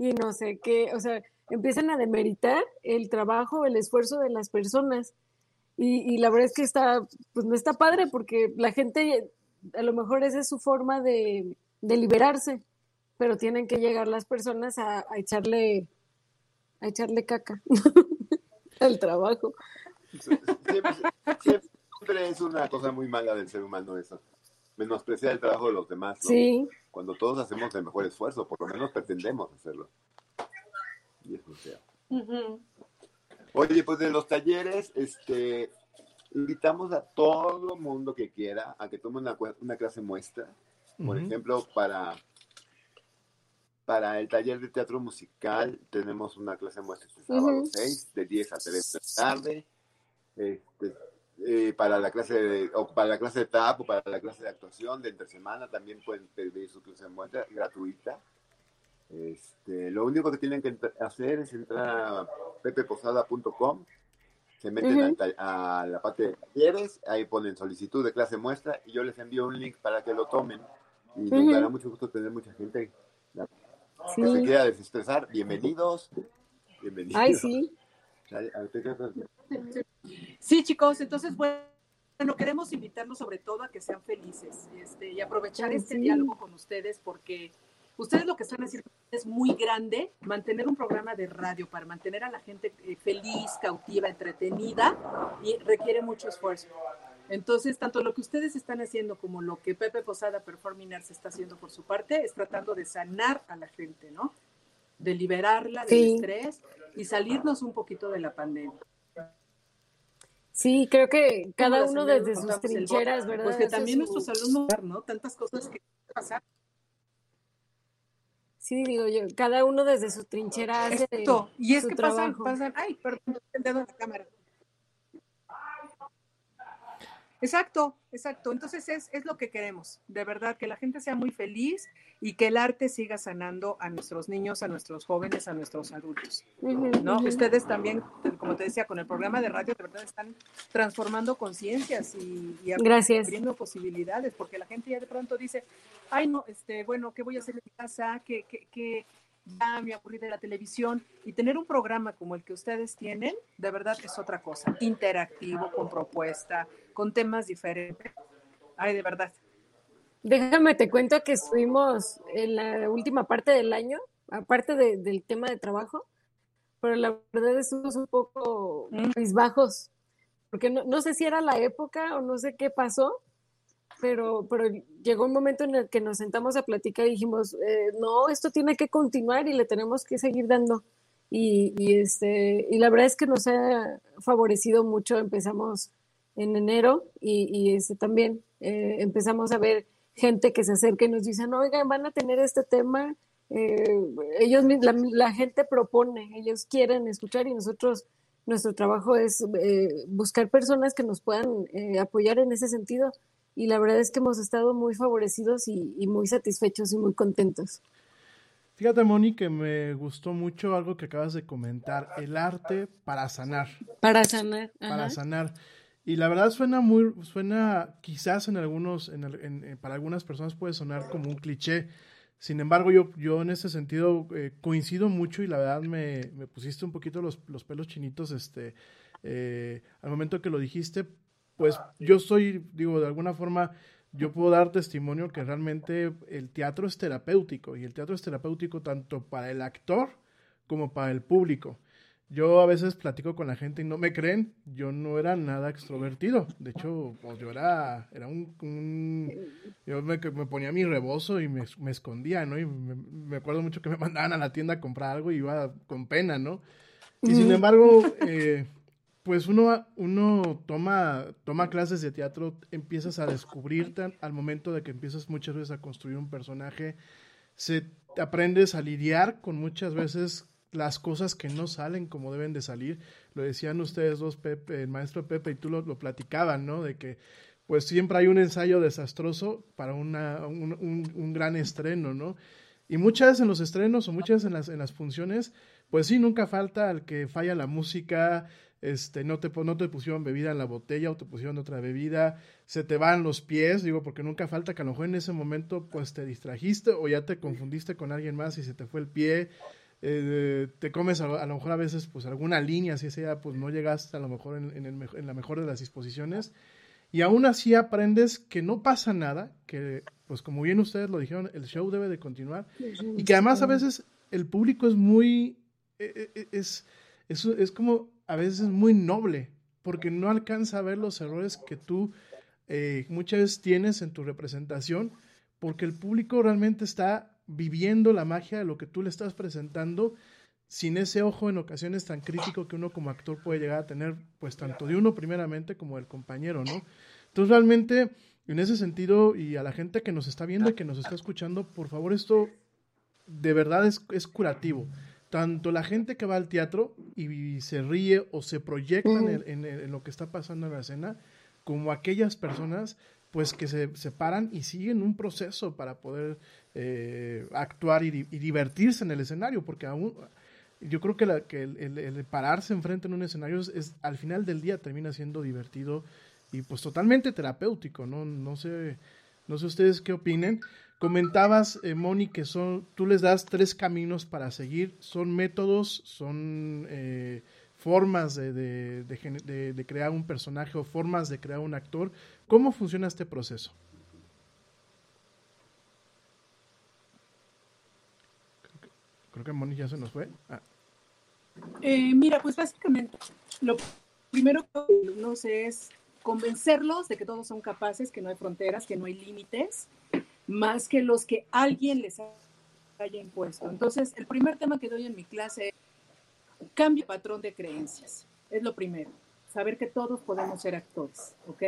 Y no sé qué, o sea, empiezan a demeritar el trabajo, el esfuerzo de las personas. Y, y, la verdad es que está, pues no está padre porque la gente, a lo mejor esa es su forma de, de liberarse, pero tienen que llegar las personas a, echarle, a echarle caca (laughs) al trabajo. Siempre, siempre, es una cosa muy mala del ser humano eso menospreciar el trabajo de los demás, ¿no? Sí. Cuando todos hacemos el mejor esfuerzo, por lo menos pretendemos hacerlo. Y es muy feo. Uh -huh. Oye, pues de los talleres, este, invitamos a todo mundo que quiera a que tome una, una clase muestra, por uh -huh. ejemplo, para para el taller de teatro musical tenemos una clase muestra este sábado uh -huh. 6, de 10 a 3 de la tarde. Este, eh, para la clase de, o para la clase de TAP o para la clase de actuación de entre semana también pueden pedir su clase de muestra gratuita. Este, lo único que tienen que hacer es entrar a pepeposada.com, se meten uh -huh. a, a, la parte de talleres, ahí ponen solicitud de clase muestra y yo les envío un link para que lo tomen. Y uh -huh. nos dará mucho gusto tener mucha gente sí. que se quiera desestresar. Bienvenidos. Bienvenidos. Ay, sí. Sí, chicos, entonces, bueno, queremos invitarlos sobre todo a que sean felices este, y aprovechar este sí. diálogo con ustedes porque ustedes lo que están haciendo es muy grande, mantener un programa de radio para mantener a la gente eh, feliz, cautiva, entretenida y requiere mucho esfuerzo. Entonces, tanto lo que ustedes están haciendo como lo que Pepe Posada Performing Arts está haciendo por su parte es tratando de sanar a la gente, ¿no? De liberarla del sí. estrés y salirnos un poquito de la pandemia. Sí, creo que cada uno desde sus trincheras, ¿verdad? Pues que también nuestros alumnos, ¿no? Tantas cosas que pasan. Sí, digo yo, cada uno desde su trinchera hace Esto. Y es su que pasan, pasan, ay, perdón, el dedo en la cámara. Exacto, exacto. Entonces es, es lo que queremos, de verdad, que la gente sea muy feliz y que el arte siga sanando a nuestros niños, a nuestros jóvenes, a nuestros adultos. ¿no? Ustedes también, como te decía, con el programa de radio, de verdad están transformando conciencias y, y abriendo posibilidades, porque la gente ya de pronto dice, ay, no, este, bueno, ¿qué voy a hacer en mi casa? ¿Qué, qué, qué? Ya me aburrí de la televisión y tener un programa como el que ustedes tienen, de verdad es otra cosa, interactivo, con propuesta, con temas diferentes. Ay, de verdad. Déjame, te cuento que estuvimos en la última parte del año, aparte de, del tema de trabajo, pero la verdad estuvimos un poco Mm. mis bajos, porque no, no sé si era la época o no sé qué pasó, pero, pero llegó un momento en el que nos sentamos a platicar y dijimos, eh, no, esto tiene que continuar y le tenemos que seguir dando. Y, y, este, y la verdad es que nos ha favorecido mucho. Empezamos en enero y, este, también eh, empezamos a ver gente que se acerca y nos dicen, oigan, van a tener este tema. Eh, ellos, la, la, gente propone, ellos quieren escuchar y nosotros, nuestro trabajo es eh, buscar personas que nos puedan eh, apoyar en ese sentido y la verdad es que hemos estado muy favorecidos y, y, muy satisfechos y muy contentos. Fíjate, Moni, que me gustó mucho algo que acabas de comentar, el arte para sanar. Para sanar. Ajá. Para sanar. Y la verdad suena muy, suena quizás en algunos, en, en, en, para algunas personas puede sonar como un cliché. Sin embargo, yo, yo en ese sentido eh, coincido mucho y la verdad me, me pusiste un poquito los, los pelos chinitos este, eh, al momento que lo dijiste, pues yo soy, digo, de alguna forma, yo puedo dar testimonio que realmente el teatro es terapéutico y el teatro es terapéutico tanto para el actor como para el público. Yo a veces platico con la gente y no me creen, yo no era nada extrovertido. De hecho, pues yo era, era un, yo me, me, ponía mi rebozo y me, me escondía, ¿no? Y me, me, acuerdo mucho que me (laughs) mandaban a la tienda a comprar algo y iba con pena, ¿no? Y sin embargo, eh, pues uno, uno toma, toma clases de teatro, empiezas a descubrirte al momento de que empiezas muchas veces a construir un personaje, se aprendes a lidiar con muchas veces las cosas que no salen como deben de salir. Lo decían ustedes dos, Pepe, el maestro Pepe y tú lo, lo platicaban, ¿no? De que pues siempre hay un ensayo desastroso para una, un, un, un, gran estreno, ¿no? Y muchas veces en los estrenos o muchas veces en las, en las funciones, pues sí, nunca falta al que falla la música, este, no te, no te pusieron bebida en la botella o te pusieron otra bebida, se te van los pies, digo, porque nunca falta que a lo mejor en ese momento pues te distrajiste o ya te confundiste con alguien más y se te fue el pie, eh, te comes a, a, lo mejor a veces pues alguna línea, si sea, pues no llegaste a lo mejor en, en, el, en la mejor de las disposiciones y aún así aprendes que no pasa nada, que pues como bien ustedes lo dijeron, el show debe de continuar y que además a veces el público es muy, es, es, es como a veces muy noble, porque no alcanza a ver los errores que tú eh, muchas veces tienes en tu representación, porque el público realmente está viviendo la magia de lo que tú le estás presentando sin ese ojo en ocasiones tan crítico que uno como actor puede llegar a tener, pues tanto de uno primeramente como del compañero, ¿no? Entonces realmente, en ese sentido, y a la gente que nos está viendo y que nos está escuchando, por favor, esto de verdad es, es curativo. Tanto la gente que va al teatro y, se ríe o se proyecta en, el, en, lo que está pasando en la escena, como aquellas personas pues que se separan y siguen un proceso para poder eh, actuar y, y, divertirse en el escenario, porque aún yo creo que, la, que el, el, el, pararse enfrente en un escenario es, es, al final del día termina siendo divertido y pues totalmente terapéutico, ¿no? No sé, no sé ustedes qué opinen. Comentabas, eh, Moni, que son, tú les das tres caminos para seguir, son métodos, son eh, formas de, de, de, crear un personaje o formas de crear un actor. ¿Cómo funciona este proceso? Creo que, creo Moni ya se nos fue. Ah. Eh, mira, pues básicamente lo primero que no sé es convencerlos de que todos son capaces, que no hay fronteras, que no hay límites, más que los que alguien les haya impuesto. Entonces, el primer tema que doy en mi clase es cambio patrón de creencias. Es lo primero. Saber que todos podemos ser actores, ¿ok?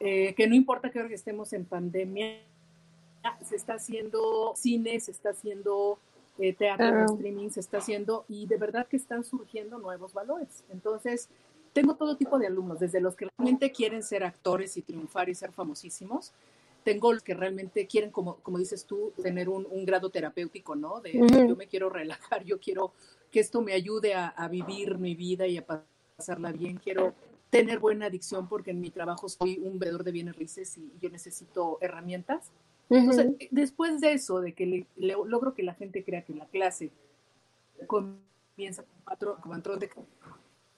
Eh, que no importa que ahora estemos en pandemia, se está haciendo cine, se está haciendo eh, teatro, streaming, se está haciendo y de verdad que están surgiendo nuevos valores. Entonces, tengo todo tipo de alumnos, desde los que realmente quieren ser actores y triunfar y ser famosísimos, tengo los que realmente quieren, como, como dices tú, tener un, un grado terapéutico, ¿no? De uh -huh. yo me quiero relajar, yo quiero que esto me ayude a, a, vivir mi vida y a pasarla bien, quiero tener buena adicción porque en mi trabajo soy un vendedor de bienes raíces y yo necesito herramientas. Uh -huh. Entonces, después de eso, de que le, le, logro que la gente crea que la clase comienza con patrón, con patrón de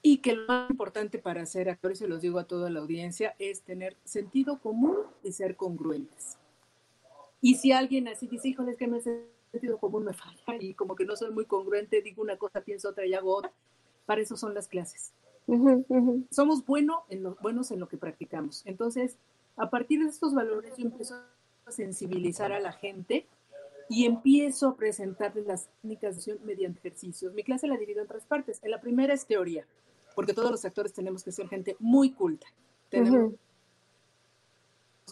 y que lo más importante para ser actores, se los digo a toda la audiencia, es tener sentido común y ser congruentes. Y si alguien así dice, híjole, es que me sentido común me falla y como que no soy muy congruente, digo una cosa, pienso otra y hago otra, para eso son las clases. Uh -huh, uh -huh. Somos bueno en lo, buenos en lo que practicamos. Entonces, a partir de estos valores, yo empiezo a sensibilizar a la gente y empiezo a presentarles las técnicas de acción mediante ejercicios. Mi clase la divido en tres partes. En la primera es teoría, porque todos los actores tenemos que ser gente muy culta. Tenemos uh -huh.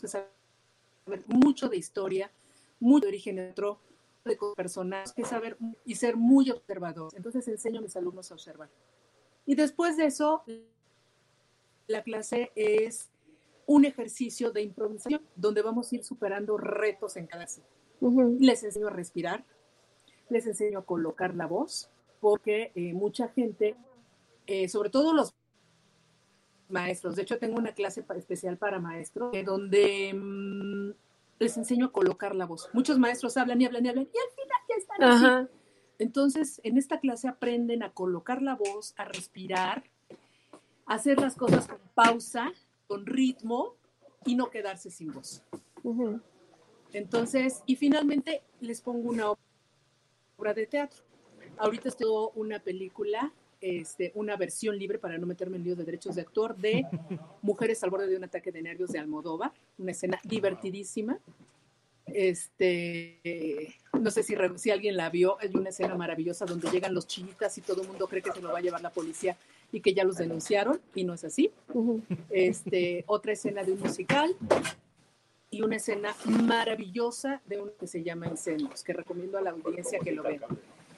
que saber mucho de historia, mucho de origen neutro, de personas, que saber y ser muy observador. Entonces enseño a mis alumnos a observar. Y después de eso, la clase es un ejercicio de improvisación, donde vamos a ir superando retos en cada clase. Uh -huh. Les enseño a respirar, les enseño a colocar la voz, porque eh, mucha gente eh, sobre todo los maestros. De hecho, tengo una clase especial para maestros, eh, donde mmm, les enseño a colocar la voz. Muchos maestros hablan y hablan y hablan y al final ya están Ajá. así. Entonces, en esta clase aprenden a colocar la voz, a respirar hacer las cosas con pausa, con ritmo y no quedarse sin voz. Entonces, y finalmente les pongo una obra de teatro. Ahorita estoy una película, este, una versión libre para no meterme en lío de derechos de actor de Mujeres al borde de un ataque de nervios de Almodóvar, una escena divertidísima. Este, no sé si, si alguien la vio, es una escena maravillosa donde llegan los chinitas y todo el mundo cree que se lo va a llevar la policía y que ya los denunciaron y no es así. Este, otra escena de un musical y una escena maravillosa de uno que se llama Incendios, que recomiendo a la audiencia que lo vea.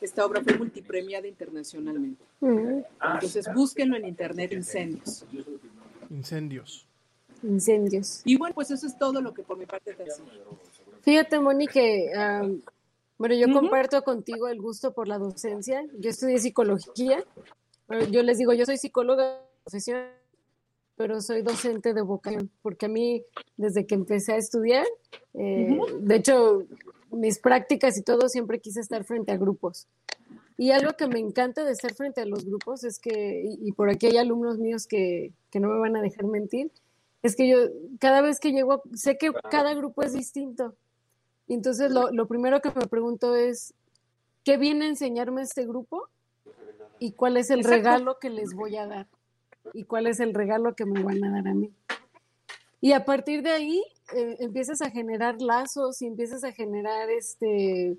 Esta obra fue multipremiada internacionalmente. Entonces búsquenlo en internet, Incendios. Incendios. Incendios. Y bueno, pues eso es todo lo que por mi parte te hace. Fíjate, Moni, que um, bueno, yo comparto contigo el gusto por la docencia. Yo estudié psicología. Yo les digo, yo soy psicóloga de profesión, pero soy docente de vocación, porque a mí, desde que empecé a estudiar, eh, de hecho, mis prácticas y todo, siempre quise estar frente a grupos. Y algo que me encanta de estar frente a los grupos es que, y, por aquí hay alumnos míos que, que no me van a dejar mentir, es que yo cada vez que llego, sé que cada grupo es distinto. Y entonces lo, lo primero que me pregunto es, ¿qué viene a enseñarme este grupo? ¿Y cuál es el regalo que les voy a dar? ¿Y cuál es el regalo que me van a dar a mí? Y a partir de ahí eh, empiezas a generar lazos y empiezas a generar este,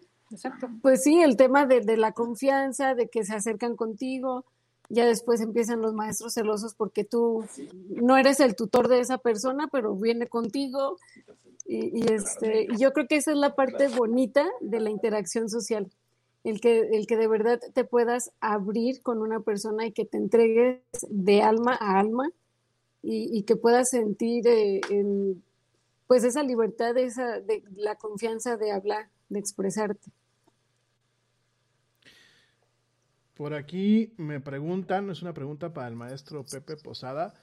pues sí, el tema de, de, la confianza, de que se acercan contigo. Ya después empiezan los maestros celosos porque tú no eres el tutor de esa persona, pero viene contigo. Y, y este, y yo creo que esa es la parte bonita de la interacción social. El que, el que de verdad te puedas abrir con una persona y que te entregues de alma a alma y, y que puedas sentir eh, en, pues esa libertad, esa, de la confianza de hablar, de expresarte. Por aquí me preguntan, es una pregunta para el maestro Pepe Posada,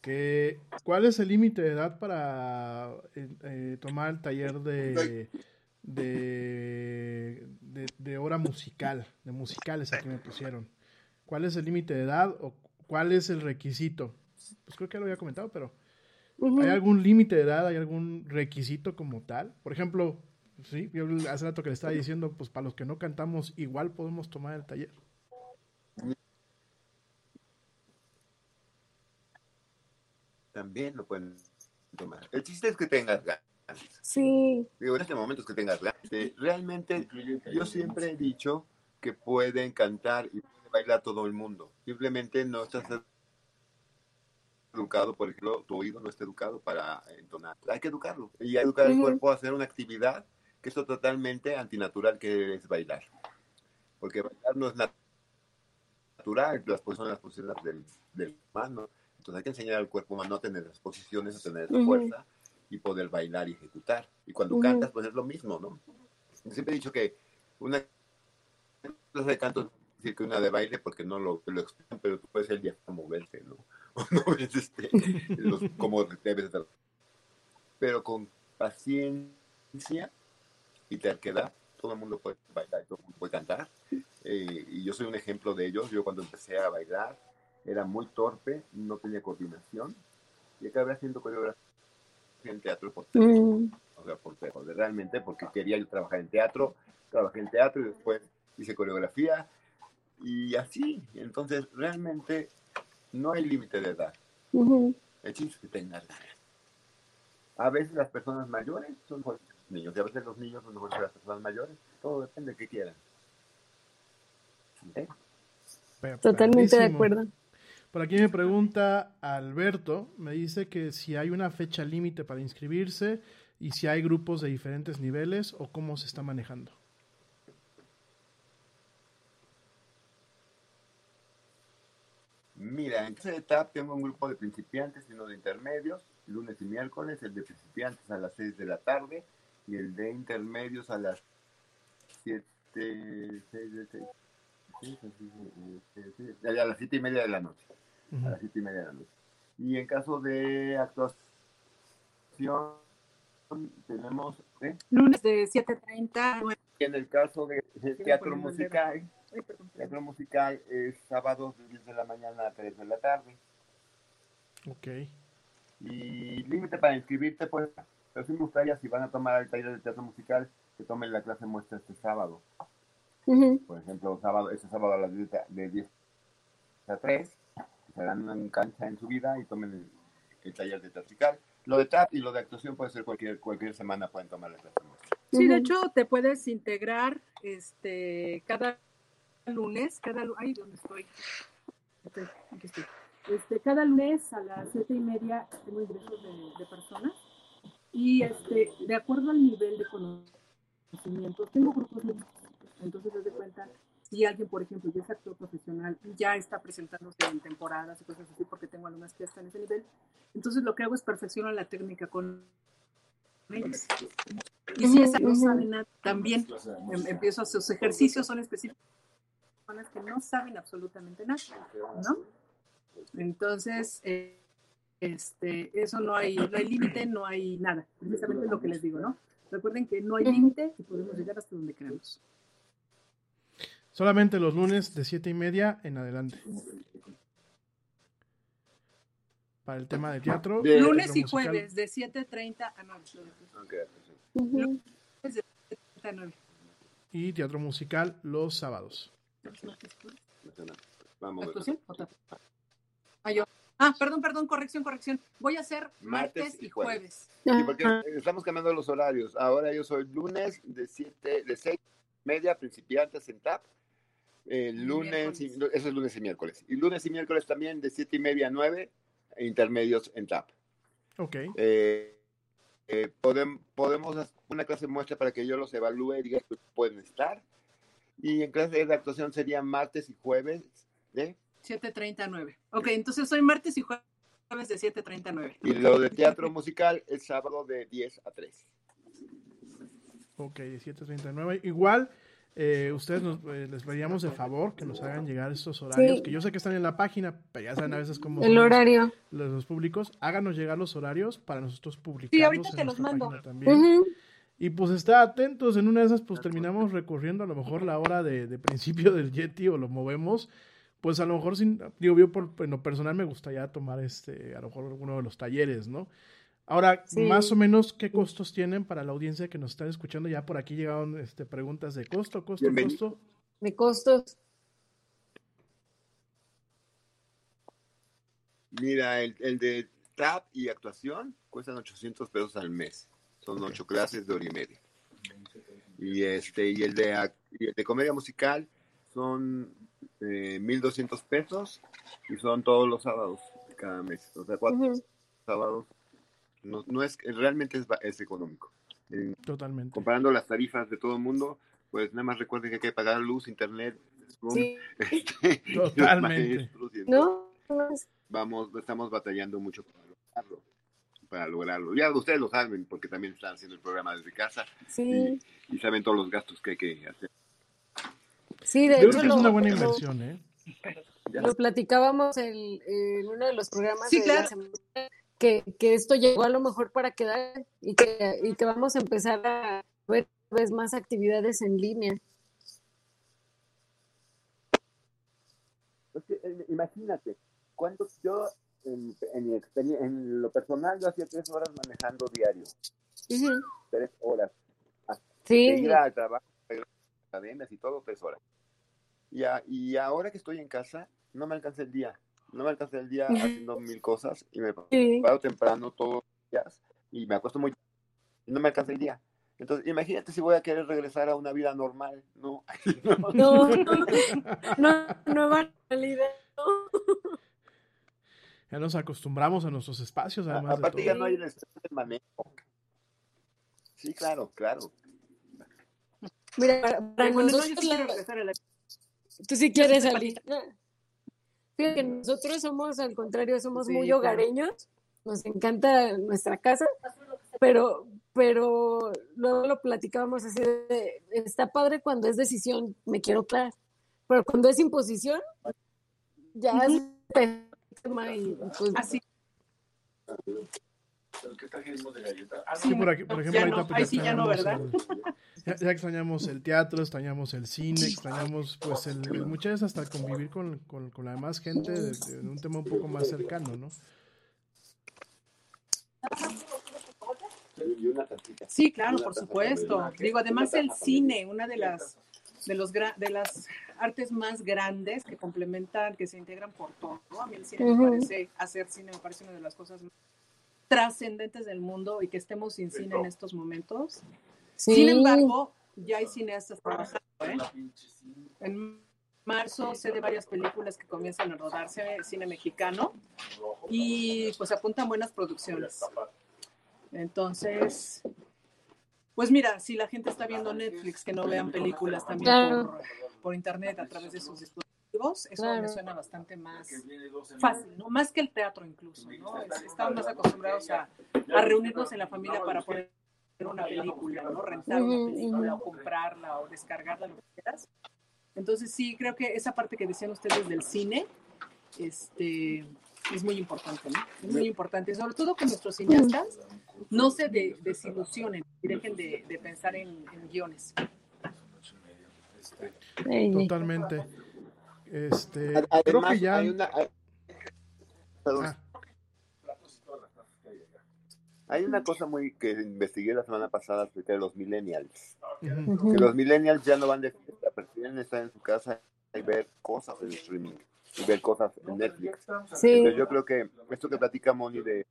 que ¿cuál es el límite de edad para eh, eh, tomar el taller de, de, de, de, hora musical, de musicales aquí me pusieron? ¿Cuál es el límite de edad o cuál es el requisito? Pues creo que ya lo había comentado, pero ¿hay algún límite de edad, hay algún requisito como tal? Por ejemplo, sí, yo hace rato que le estaba diciendo, pues para los que no cantamos, igual podemos tomar el taller. También lo pueden tomar. El chiste es que tengas ganas. Sí. Digo, en este momento es que tengas ganas. Realmente, yo siempre he dicho que pueden cantar y puede bailar todo el mundo. Simplemente no estás educado, por ejemplo, tu oído no está educado para entonar. Hay que educarlo y educar el cuerpo a hacer una actividad que es totalmente antinatural que es bailar. Porque bailar no es natural, las posiciones las posiciones del, del humano. Entonces hay que enseñar al cuerpo humano a tener las posiciones, a tener esa fuerza y poder bailar y ejecutar. Y cuando cantas, pues es lo mismo, ¿no? Yo siempre he dicho que una clase de canto es decir que una de baile porque no lo, lo explican, pero tú puedes el día moverte, ¿no? (laughs) no ves este, los, como debes estar. Pero con paciencia y terquedad, todo el mundo puede bailar, todo el mundo puede cantar. Eh, y yo soy un ejemplo de ellos. Yo cuando empecé a bailar era muy torpe, no tenía coordinación y acabé haciendo coreografía en teatro por mm. o sea, por, por, realmente porque quería yo trabajar en teatro, trabajé en teatro y después hice coreografía y así. Entonces, realmente no hay límite de edad. Uh -huh. El chiste es que tengas ganas. A veces las personas mayores son mejores que los niños y a veces los niños son mejores que las personas mayores. Todo depende de qué quieran. Totalmente de acuerdo. Por aquí me pregunta Alberto, me dice que si hay una fecha límite para inscribirse y si hay grupos de diferentes niveles o cómo se está manejando. Mira, en esta etapa tengo un grupo de principiantes y uno de intermedios, lunes y miércoles, el de principiantes a las 6 de la tarde y el de intermedios a las 7, 6, 6, 6, a las 7 y media de la noche. Uh -huh. A las 7 y media de la noche. Y en caso de actuación, tenemos... ¿eh? Lunes de 7.30. Y en el caso de, de teatro musical, teatro musical es sábados de 10 de la mañana a 3 de la tarde. Ok. Y límite para inscribirte, pues, pero sí me gustaría, si van a tomar el taller de teatro musical, que tomen la clase muestra este sábado. Por ejemplo, sábado, este sábado a las 10 de- de 10 a 3, se dan una cancha en su vida y tomen el, el taller de teatro musical. Lo de tap y lo de actuación puede ser cualquier, cualquier semana, pueden tomar la clase muestra. Sí, de hecho te puedes integrar este cada lunes, cada ay, ¿dónde estoy? Ok, aquí estoy. Este, cada lunes a las siete y media tengo ingresos de, de personas y este, de acuerdo al nivel de conocimiento, tengo grupos mixtos. Entonces, haz de cuenta, si alguien, por ejemplo, ya es actor profesional y ya está presentándose en temporadas y cosas así, porque tengo alumnas que ya están en ese nivel, entonces lo que hago es perfeccionar la técnica con ellos. Y si esa no sabe nada, también em- empiezo a sus ejercicios, son específicos personas que no saben absolutamente nada, ¿no? Entonces, eh, este, eso no hay, no hay límite, no hay nada. Precisamente lo que les digo, ¿no? Recuerden que no hay límite y podemos llegar hasta donde queramos. Solamente los lunes de siete y media en adelante. Para el tema de teatro. De- Lunes teatro y musical. jueves, de 7.30 a 9. Ok, perfecto. Lunes de 7.30 a 9. Y teatro musical los sábados. Vamos. Ah, yo. Ah, perdón, perdón, corrección, corrección. Voy a hacer martes, y jueves. Sí, porque estamos cambiando los horarios. Ahora yo soy lunes de 7, de 6 media, principiantes en TAP. Eh, lunes, y- eso es lunes y miércoles. Y lunes y miércoles también de 7 y media a 9, intermedios en TAP. Ok. Eh, eh, podem- podemos hacer una clase muestra para que yo los evalúe y diga que pueden estar. Y en clase de actuación sería martes y jueves de 7.30 a 9. Ok, entonces soy martes y jueves de 7.30 a 9. y lo de teatro musical el sábado de 10 a 3. Ok, 17.39. Igual, eh, ustedes nos, eh, les pediríamos de favor que nos hagan llegar estos horarios, Sí. que yo sé que están en la página, pero ya saben a veces cómo El horario. Los, los públicos. Háganos llegar los horarios para nosotros publicarlos Sí, ahorita en te los mando. también. Y pues está atentos, en una de esas pues terminamos recorriendo a lo mejor la hora de, de principio (laughs) del Yeti o lo movemos. Pues a lo mejor, sin, digo, yo por, en lo personal me gustaría tomar este, a lo mejor alguno de los talleres, ¿no? Ahora, Sí. más o menos, ¿qué costos tienen para la audiencia que nos está escuchando? Ya por aquí llegaron este, preguntas de costo, costo, Bienvenido. costo. De costos. Mira, el, el de tap y actuación cuestan 800 pesos al mes. Son ocho clases de hora y media. Y este y el de ac- y el de comedia musical son eh, 1200 pesos y son todos los sábados cada mes. O sea, cuatro sábados. No, no es realmente es, es económico. En- Totalmente. comparando las tarifas de todo el mundo, pues nada más recuerden que hay que pagar luz, internet, Zoom, Sí. (laughs) este, Totalmente. maestros, No, vamos, estamos batallando mucho para lograrlo. Para lograrlo. Ya ustedes lo saben, porque también están haciendo el programa desde casa sí, y saben todos los gastos que hay que hacer. sí, de Yo hecho creo que es una buena lo- inversión, ¿eh? lo platicábamos en uno de los programas Sí, de la semana, que, que esto llegó a lo mejor para quedar y que, y que vamos a empezar a ver vez más actividades en línea. Eh, imagínate, cuando yo, en, en en lo personal, yo hacía tres horas manejando diario, tres horas. Sí, de ir al trabajo, de academias y todo, tres horas. Y, a- y ahora que estoy en casa, no me alcanza el día. No me alcanza el día haciendo mil cosas y me Sí. paro temprano todos los días y me acuesto muy y no me alcanza el día. Entonces, imagínate si voy a querer regresar a una vida normal, ¿no? no, no, no va realidad. Ya nos acostumbramos a nuestros espacios, además de Aparte todo. ya no hay del manejo. Sí, claro, claro. Mira, para, para no, yo nosotros quiero la- regresar a la Tú sí quieres salir. Fíjate que nosotros somos, al contrario, somos Sí, muy claro. hogareños. Nos encanta nuestra casa, pero, pero luego lo platicábamos así de, está padre cuando es decisión, me quiero claro, pero cuando es imposición, ya es tema y pues, pues, así. Por, aquí, por ejemplo, no, sí ya, no, ¿verdad? Ya, extrañamos el teatro, extrañamos el cine, extrañamos pues el, el muchas veces hasta convivir con, con, la demás gente de, de, un tema un poco más cercano, ¿no? Sí, claro, por supuesto. Digo, además el cine, una de las de los gra- de las artes más grandes que complementan, que se integran por todo. ¿no? A mí el cine Ujú. me parece, hacer cine me parece una de las cosas más trascendentes del mundo y que estemos sin cine en estos momentos. Sí. Sin embargo, ya hay cineastas trabajando. ¿eh? En marzo sé de varias películas que comienzan a rodarse cine mexicano y pues apuntan buenas producciones. Entonces, pues mira, si la gente está viendo Netflix, que no vean películas también Claro. por, por internet a través de sus dispositivos, eso Claro. me suena bastante más fácil, ¿no? Más que el teatro incluso, ¿no? Es- Estamos más acostumbrados a, a reunirnos en la familia para poder ver una película, ¿no? Rentar una película o comprarla o descargarla, lo que quieras. Entonces sí, creo que esa parte que decían ustedes del cine, este, es muy importante, ¿no? Es muy importante, sobre todo que nuestros cineastas no se de- desilusionen y dejen de, de pensar en, en guiones. Totalmente. Este, creo Además, que ya. hay una. hay- Perdón. Ah. Hay una cosa muy que investigué la semana pasada acerca de los millennials. Ujú. Que los millennials ya no van de fiesta, prefieren estar en su casa y ver cosas en streaming, y ver cosas en Netflix. Sí. Entonces yo creo que esto que platica Moni de,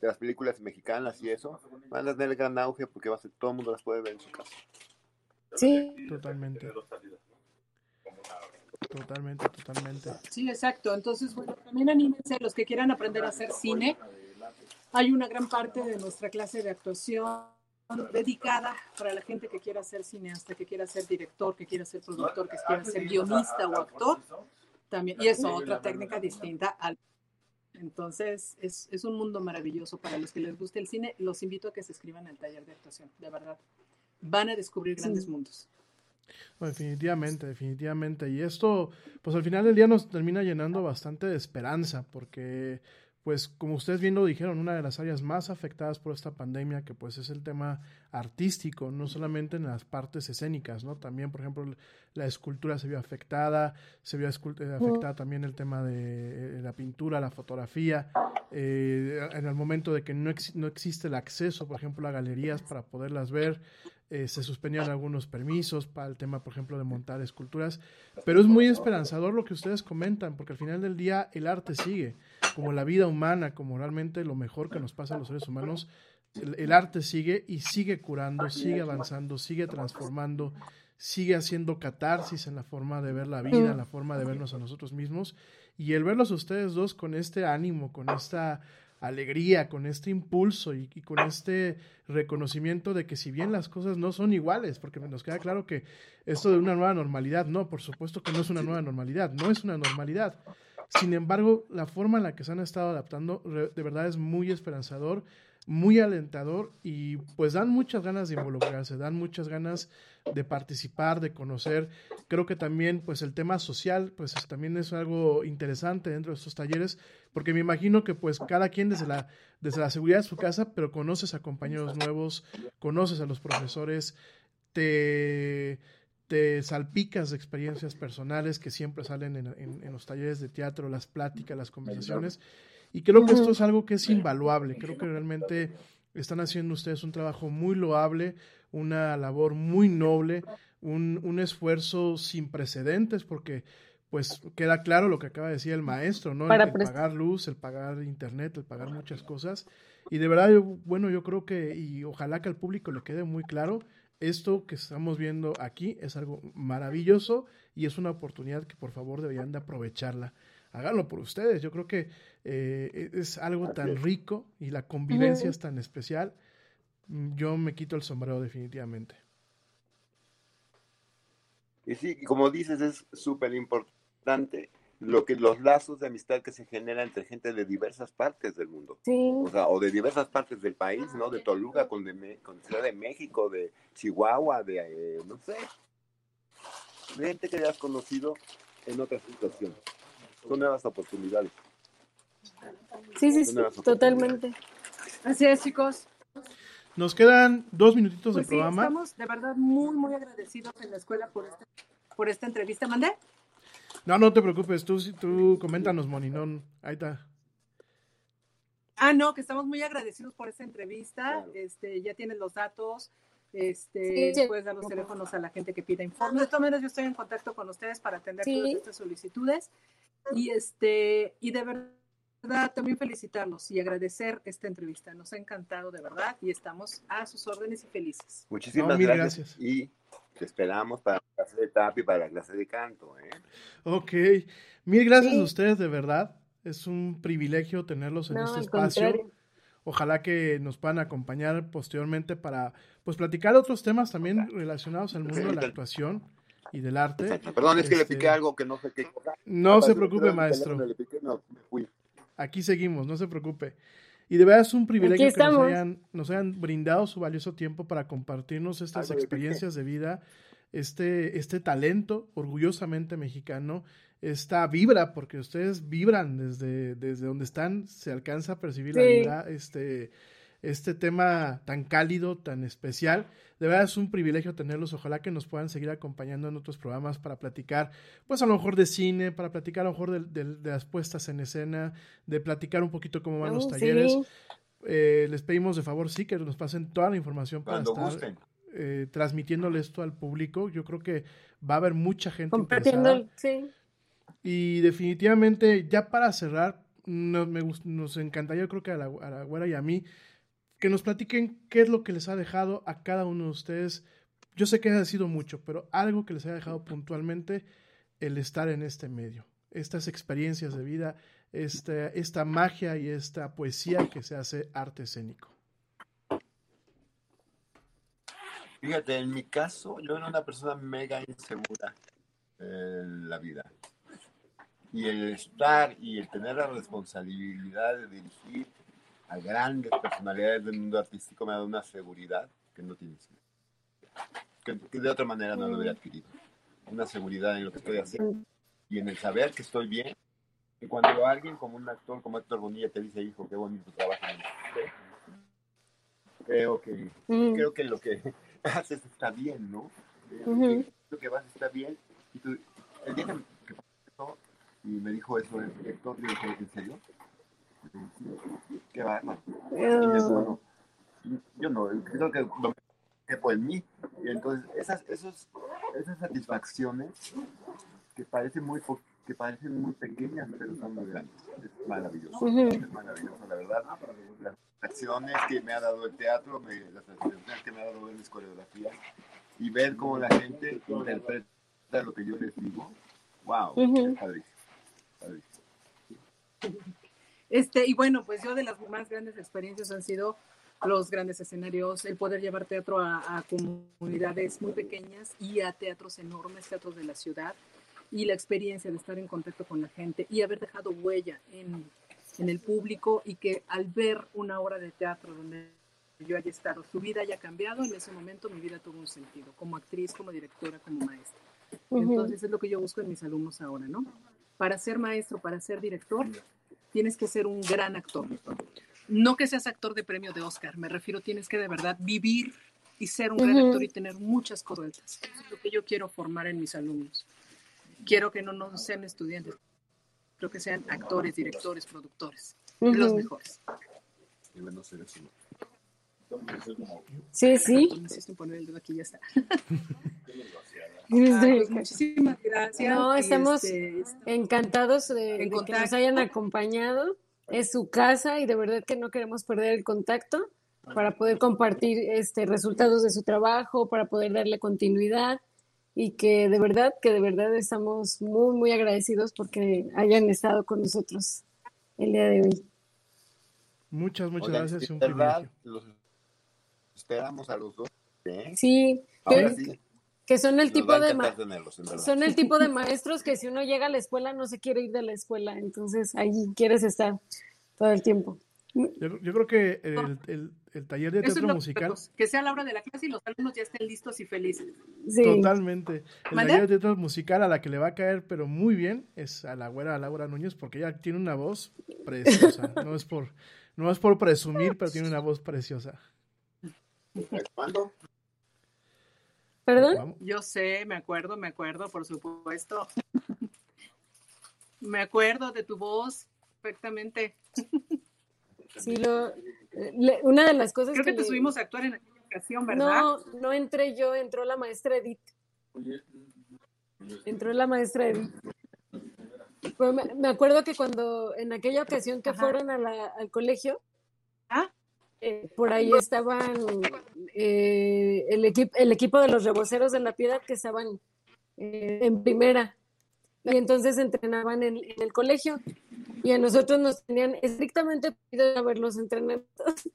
de las películas mexicanas y eso, van a tener gran auge porque va a ser, todo el mundo las puede ver en su casa. Sí. Totalmente. Totalmente, totalmente. Sí, exacto. Entonces, bueno, también anímense los que quieran aprender a hacer cine. Hay una gran parte de nuestra clase de actuación dedicada para la gente que quiera ser cineasta, que quiera ser director, que quiera ser productor, que quiera ser guionista o actor. También, y eso, otra técnica distinta al entonces, es, es un mundo maravilloso para los que les guste el cine. Los invito a que se escriban al taller de actuación, de verdad. Van a descubrir grandes Sí. mundos. No, definitivamente, definitivamente. Y esto, pues al final del día nos termina llenando bastante de esperanza, porque, pues como ustedes bien lo dijeron, una de las áreas más afectadas por esta pandemia, que pues es el tema artístico, no solamente en las partes escénicas, ¿no? También, por ejemplo, la escultura se vio afectada, se vio eh, afectada también el tema de eh, la pintura, la fotografía, eh, en el momento de que no, ex- no existe el acceso, por ejemplo, a galerías para poderlas ver, eh, se suspendieron algunos permisos para el tema, por ejemplo, de montar esculturas, pero es muy esperanzador lo que ustedes comentan, porque al final del día el arte sigue, como la vida humana, como realmente lo mejor que nos pasa a los seres humanos, el, el arte sigue y sigue curando, sigue avanzando, sigue transformando, sigue haciendo catarsis en la forma de ver la vida, en la forma de vernos a nosotros mismos, y el verlos a ustedes dos con este ánimo, con esta alegría, con este impulso y, y con este reconocimiento de que si bien las cosas no son iguales, porque nos queda claro que esto de una nueva normalidad, no, por supuesto que no es una nueva normalidad, no es una normalidad. Sin embargo, la forma en la que se han estado adaptando de verdad es muy esperanzador, muy alentador y pues dan muchas ganas de involucrarse, dan muchas ganas de participar, de conocer. Creo que también pues el tema social pues es- también es algo interesante dentro de estos talleres porque me imagino que pues cada quien desde la, desde la seguridad de su casa, pero conoces a compañeros nuevos, conoces a los profesores, te, te salpicas de experiencias personales que siempre salen en, en- en los talleres de teatro, las pláticas, las conversaciones. Y creo que esto es algo que es invaluable. Creo que realmente están haciendo ustedes un trabajo muy loable, una labor muy noble, un, un esfuerzo sin precedentes, porque pues queda claro lo que acaba de decir el maestro, ¿no? El, Para el pres- pagar luz, el pagar internet, el pagar muchas cosas. Y de verdad, yo- bueno, yo creo que, y ojalá que al público le quede muy claro, esto que estamos viendo aquí es algo maravilloso y es una oportunidad que por favor deberían de aprovecharla. Háganlo por ustedes. Yo creo que eh, es algo tan rico y la convivencia es tan especial. Mm, Yo me quito el sombrero definitivamente. Y sí, como dices, es súper importante lo que los lazos de amistad que se generan entre gente de diversas partes del mundo. Sí. O sea, o de diversas partes del país, ¿no? De Toluca con, de Me- con Ciudad de México, de Chihuahua, de, eh, no sé, gente que hayas conocido en otra situación. Son nuevas oportunidades. Sí, sí, sí, totalmente. Así es, chicos. Nos quedan dos minutitos Pues de sí, programa. estamos de verdad muy, muy agradecidos en la escuela por esta, por esta entrevista. ¿Mandé? No, no te preocupes, tú, sí- tú coméntanos, Moni. No, ahí está. Ah, no, que estamos muy agradecidos por esta entrevista. Este, ya tienes los datos. Este, Sí. puedes dar los teléfonos a la gente que pida informes. De todas maneras, yo estoy en contacto con ustedes para atender Sí. todas estas solicitudes. Y este, y de verdad también felicitarlos y agradecer esta entrevista. Nos ha encantado de verdad y estamos a sus órdenes y felices. Muchísimas No, gracias. Y te esperamos para la clase de tap y para la clase de canto. ¿eh? Ok, mil gracias Sí. a ustedes, de verdad. Es un privilegio tenerlos en No, este espacio. contrario. Ojalá que nos puedan acompañar posteriormente para pues platicar otros temas también relacionados al mundo de la actuación y del arte. Perdón, es que le Este, piqué algo que no sé qué. No se Aparte, preocupe, maestro. teléfono le piqué, no, me fui. Aquí seguimos, no se preocupe. Y de verdad es un privilegio que nos hayan, nos hayan brindado su valioso tiempo para compartirnos estas Algo experiencias de vida, este, este talento orgullosamente mexicano, esta vibra, porque ustedes vibran desde, desde donde están, se alcanza a percibir la vibra, este, este tema tan cálido, tan especial. De verdad es un privilegio tenerlos. Ojalá que nos puedan seguir acompañando en otros programas para platicar, pues a lo mejor de cine, para platicar a lo mejor de, de- de las puestas en escena, de platicar un poquito cómo van los Oh, talleres. sí. Eh, les pedimos de favor, sí, que nos pasen toda la información para Cuando estar gusten. eh, transmitiéndole esto al público. Yo creo que va a haber mucha gente Compartiendo, interesada. sí. Y definitivamente, ya para cerrar, nos, me nos encantaría, yo creo que a la, a la güera y a mí, que nos platiquen qué es lo que les ha dejado a cada uno de ustedes. Yo sé que ha sido mucho, pero algo que les haya dejado puntualmente el estar en este medio. Estas experiencias de vida, esta, esta magia y esta poesía que se hace arte escénico. Fíjate, en mi caso, yo era una persona mega insegura en la vida. Y el estar y el tener la responsabilidad de dirigir a grandes personalidades del mundo artístico me ha dado una seguridad que no tienes. Que, que de otra manera no lo hubiera adquirido. Una seguridad en lo que estoy haciendo y en el saber que estoy bien. Y cuando alguien como un actor como Héctor Bonilla te dice, hijo, qué bonito trabajo, creo que, Mm. creo que lo que (laughs) haces está bien, ¿no? Eh, Ujú. Lo que vas está bien. Y tú, el día que me dijo eso le dije, ¿en serio? ¿Qué va? Yo, yo no, creo que lo que fue en mí. Y entonces, esas, esos, esas satisfacciones que parecen muy que parecen muy pequeñas, pero son muy grandes. Es maravilloso. Ujú. Es maravilloso, la verdad. Las satisfacciones que me ha dado el teatro, me- las satisfacciones que me ha dado ver mis coreografías y ver cómo la gente interpreta lo que yo les digo. ¡Wow! Ujú. Es padrísimo. padrísimo. Este, y bueno, pues yo de las más grandes experiencias han sido los grandes escenarios, el poder llevar teatro a, a comunidades muy pequeñas y a teatros enormes, teatros de la ciudad, y la experiencia de estar en contacto con la gente y haber dejado huella en, en el público y que al ver una obra de teatro donde yo haya estado, su vida haya cambiado, en ese momento mi vida tuvo un sentido, como actriz, como directora, como maestra. Entonces es lo que yo busco en mis alumnos ahora, ¿no? Para ser maestro, para ser director, tienes que ser un gran actor. No que seas actor de premio de Oscar, me refiero, tienes que de verdad vivir y ser un gran actor y tener muchas cosas. Eso es lo que yo quiero formar en mis alumnos. Quiero que no, no sean estudiantes, quiero que sean actores, directores, productores, los Ujú. mejores. Y bueno, ser eso. Sí, sí. Poner el dedo aquí, ya está. (laughs) Muchísimas gracias. No, estamos este, encantados de, de que nos hayan acompañado. Es su casa y de verdad que no queremos perder el contacto para poder compartir este resultados de su trabajo, para poder darle continuidad y que de verdad, que de verdad estamos muy, muy agradecidos porque hayan estado con nosotros el día de hoy. Muchas, muchas Oigan, gracias. Un verdad, privilegio. los esperamos a los dos. ¿eh? Sí, Ahora que, sí. que son el Nos tipo de tenerlos, son el tipo de (laughs) maestros que si uno llega a la escuela no se quiere ir de la escuela, entonces ahí quieres estar todo el tiempo. Yo, yo creo que el, el- el taller de Eso teatro musical, que, sea la hora de la clase y los alumnos ya estén listos y felices. totalmente. El taller de teatro musical a la que le va a caer, pero muy bien, es a la güera Laura Núñez, porque ella tiene una voz preciosa. (laughs) No es por, no es por presumir, pero tiene una voz preciosa. ¿Cuándo? ¿Perdón? Yo sé, me acuerdo, me acuerdo, por supuesto. (laughs) me acuerdo de tu voz perfectamente. Sí, lo, le- una de las cosas Creo que te le- subimos a actuar en aquella ocasión, ¿verdad? No, no entré yo, entró la maestra Edith. Entró la maestra Edith. Pues me, me acuerdo que cuando en aquella ocasión que Ajá. fueron a la- al colegio, Ah. Eh, por ahí estaban eh, el, equipo el equipo de los reboceros de la piedad que estaban eh, en primera. Y entonces entrenaban en, el colegio. Y a nosotros nos tenían estrictamente prohibido a ver los entrenamientos. (laughs)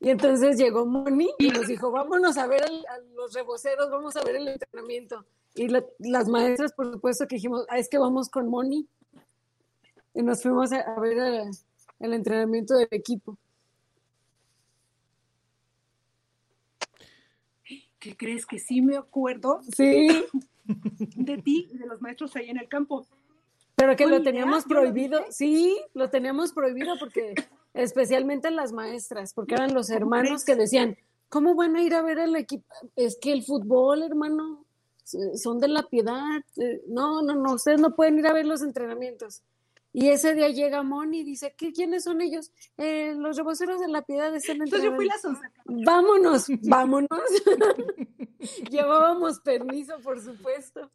Y entonces llegó Moni y nos dijo, vámonos a ver a los reboceros, vamos a ver el entrenamiento. Y la- las maestras, por supuesto, que dijimos, "Ah, es que vamos con Moni. Y nos fuimos a, ver el entrenamiento del equipo. ¿Qué crees? Que sí me acuerdo Sí, (laughs) de ti y de los maestros ahí en el campo. pero que lo teníamos lo prohibido. Sí, lo teníamos prohibido porque, especialmente las maestras, porque eran los ¿Cómo hermanos que decían, ¿cómo van a ir a ver el equipo? Es que el fútbol, hermano, son de la piedad. Eh, No, no, no, ustedes no pueden ir a ver los entrenamientos. Y ese día llega Moni y dice, ¿qué, ¿quiénes son ellos? "Eh, los reboceros de la piedad están Entonces yo fui entrenando". la sonsaca. Vámonos, (laughs) vámonos. (laughs) Llevábamos permiso, por supuesto.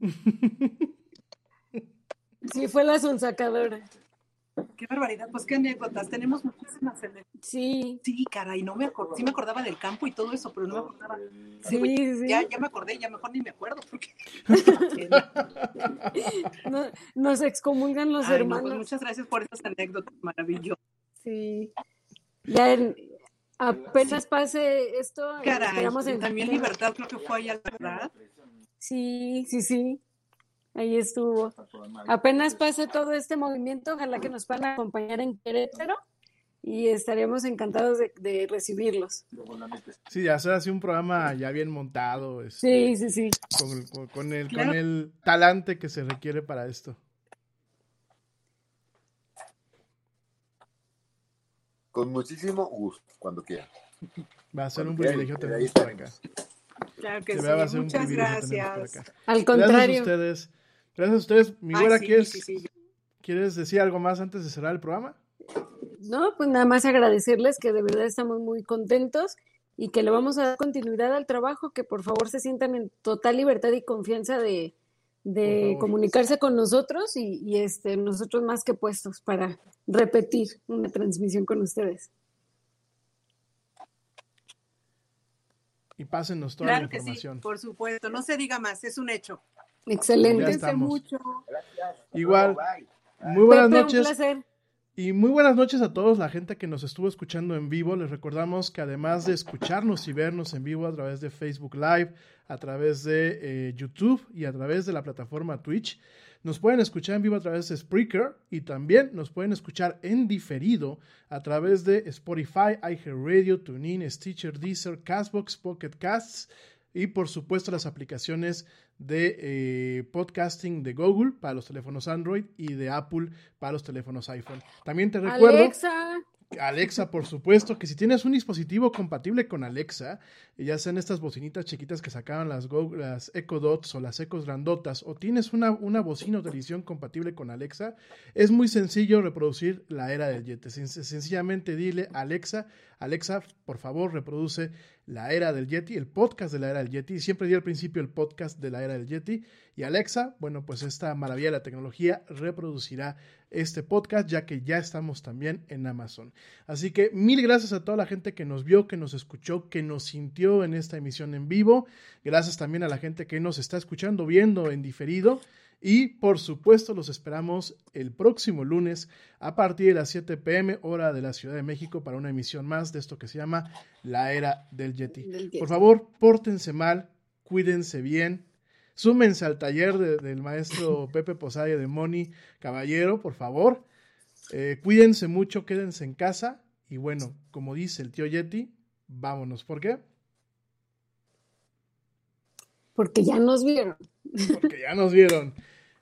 (laughs) Sí, fue la sonsacadora. Qué barbaridad, pues qué anécdotas. Tenemos muchísimas anécdotas. Sí, Sí, caray, no me acordaba, sí me acordaba del campo y todo eso, pero no me acordaba. sí, sí. Ya, ya me acordé, ya mejor ni me acuerdo. Porque... (laughs) No- nos excomulgan los Ay, no, pues hermanos. muchas gracias por esas anécdotas maravillosas. Sí. Ya en- apenas pase esto, Caray, en también Libertad creo que fue allá, la verdad. Sí, sí, sí. Ahí estuvo. Apenas pase todo este movimiento, ojalá que nos puedan acompañar en Querétaro y estaremos encantados de, de recibirlos. Sí, ya hacer así un programa ya bien montado, este, Sí, sí, sí. con, el- con- con el, Claro. con el talante que se requiere para esto. Con muchísimo gusto, cuando quiera. Va a ser un privilegio tenerlos por acá. Claro que sí, verdad va a ser un muchas por gracias. acá. Al Gracias a contrario. ustedes. Gracias a ustedes. Mi Ay, güera, sí, ¿quieres, sí, sí. ¿quieres decir algo más antes de cerrar el programa? No, pues nada más agradecerles que de verdad estamos muy contentos y que le vamos a dar continuidad al trabajo, que por favor se sientan en total libertad y confianza de, comunicarse con nosotros y, y, este, nosotros más que puestos para repetir una transmisión con ustedes. Y pásenos toda Claro la que sí, información. por supuesto. No se diga más, es un hecho. Excelente. Ya mucho. Igual, muy buenas Pepe, un noches. placer. Y muy buenas noches a todos, la gente que nos estuvo escuchando en vivo. Les recordamos que además de escucharnos y vernos en vivo a través de Facebook Live, a través de eh, YouTube y a través de la plataforma Twitch, nos pueden escuchar en vivo a través de Spreaker y también nos pueden escuchar en diferido a través de Spotify, iHeartRadio, TuneIn, Stitcher, Deezer, Castbox, Pocket Casts y por supuesto las aplicaciones de eh, podcasting de Google para los teléfonos Android y de Apple para los teléfonos iPhone. También te recuerdo, Alexa, Alexa, por supuesto, que si tienes un dispositivo compatible con Alexa, ya sean estas bocinitas chiquitas que sacaban las, Go- las Echo Dots o las Echos grandotas, o tienes una, una bocina o televisión compatible con Alexa, es muy sencillo reproducir la era del Yeti. Sen- Sencillamente dile Alexa, Alexa, por favor, reproduce la era del Yeti, el podcast de la era del Yeti. Siempre di al principio el podcast de la era del Yeti. Y Alexa, bueno, pues esta maravilla de la tecnología reproducirá este podcast, ya que ya estamos también en Amazon. Así que mil gracias a toda la gente que nos vio, que nos escuchó, que nos sintió en esta emisión en vivo. Gracias también a la gente que nos está escuchando, viendo en diferido. Y por supuesto los esperamos el próximo lunes a partir de las 7 pm hora de la Ciudad de México para una emisión más de esto que se llama La Era del Yeti. Del Yeti. Por favor, pórtense mal, cuídense bien, súmense al taller de- del maestro (laughs) Pepe Posaya de Moni Caballero, por favor. Eh, cuídense mucho, quédense en casa y bueno, como dice el tío Yeti, vámonos. ¿Por qué? porque ya nos vieron. Porque ya nos vieron.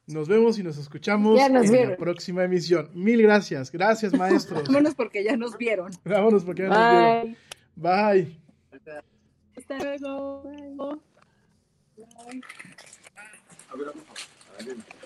Nos vemos y nos escuchamos nos en la próxima emisión. Mil gracias. Gracias, maestros. (laughs) Vámonos porque ya nos vieron. Vámonos porque ya nos vieron. Bye. Bye. Hasta luego. Bye. que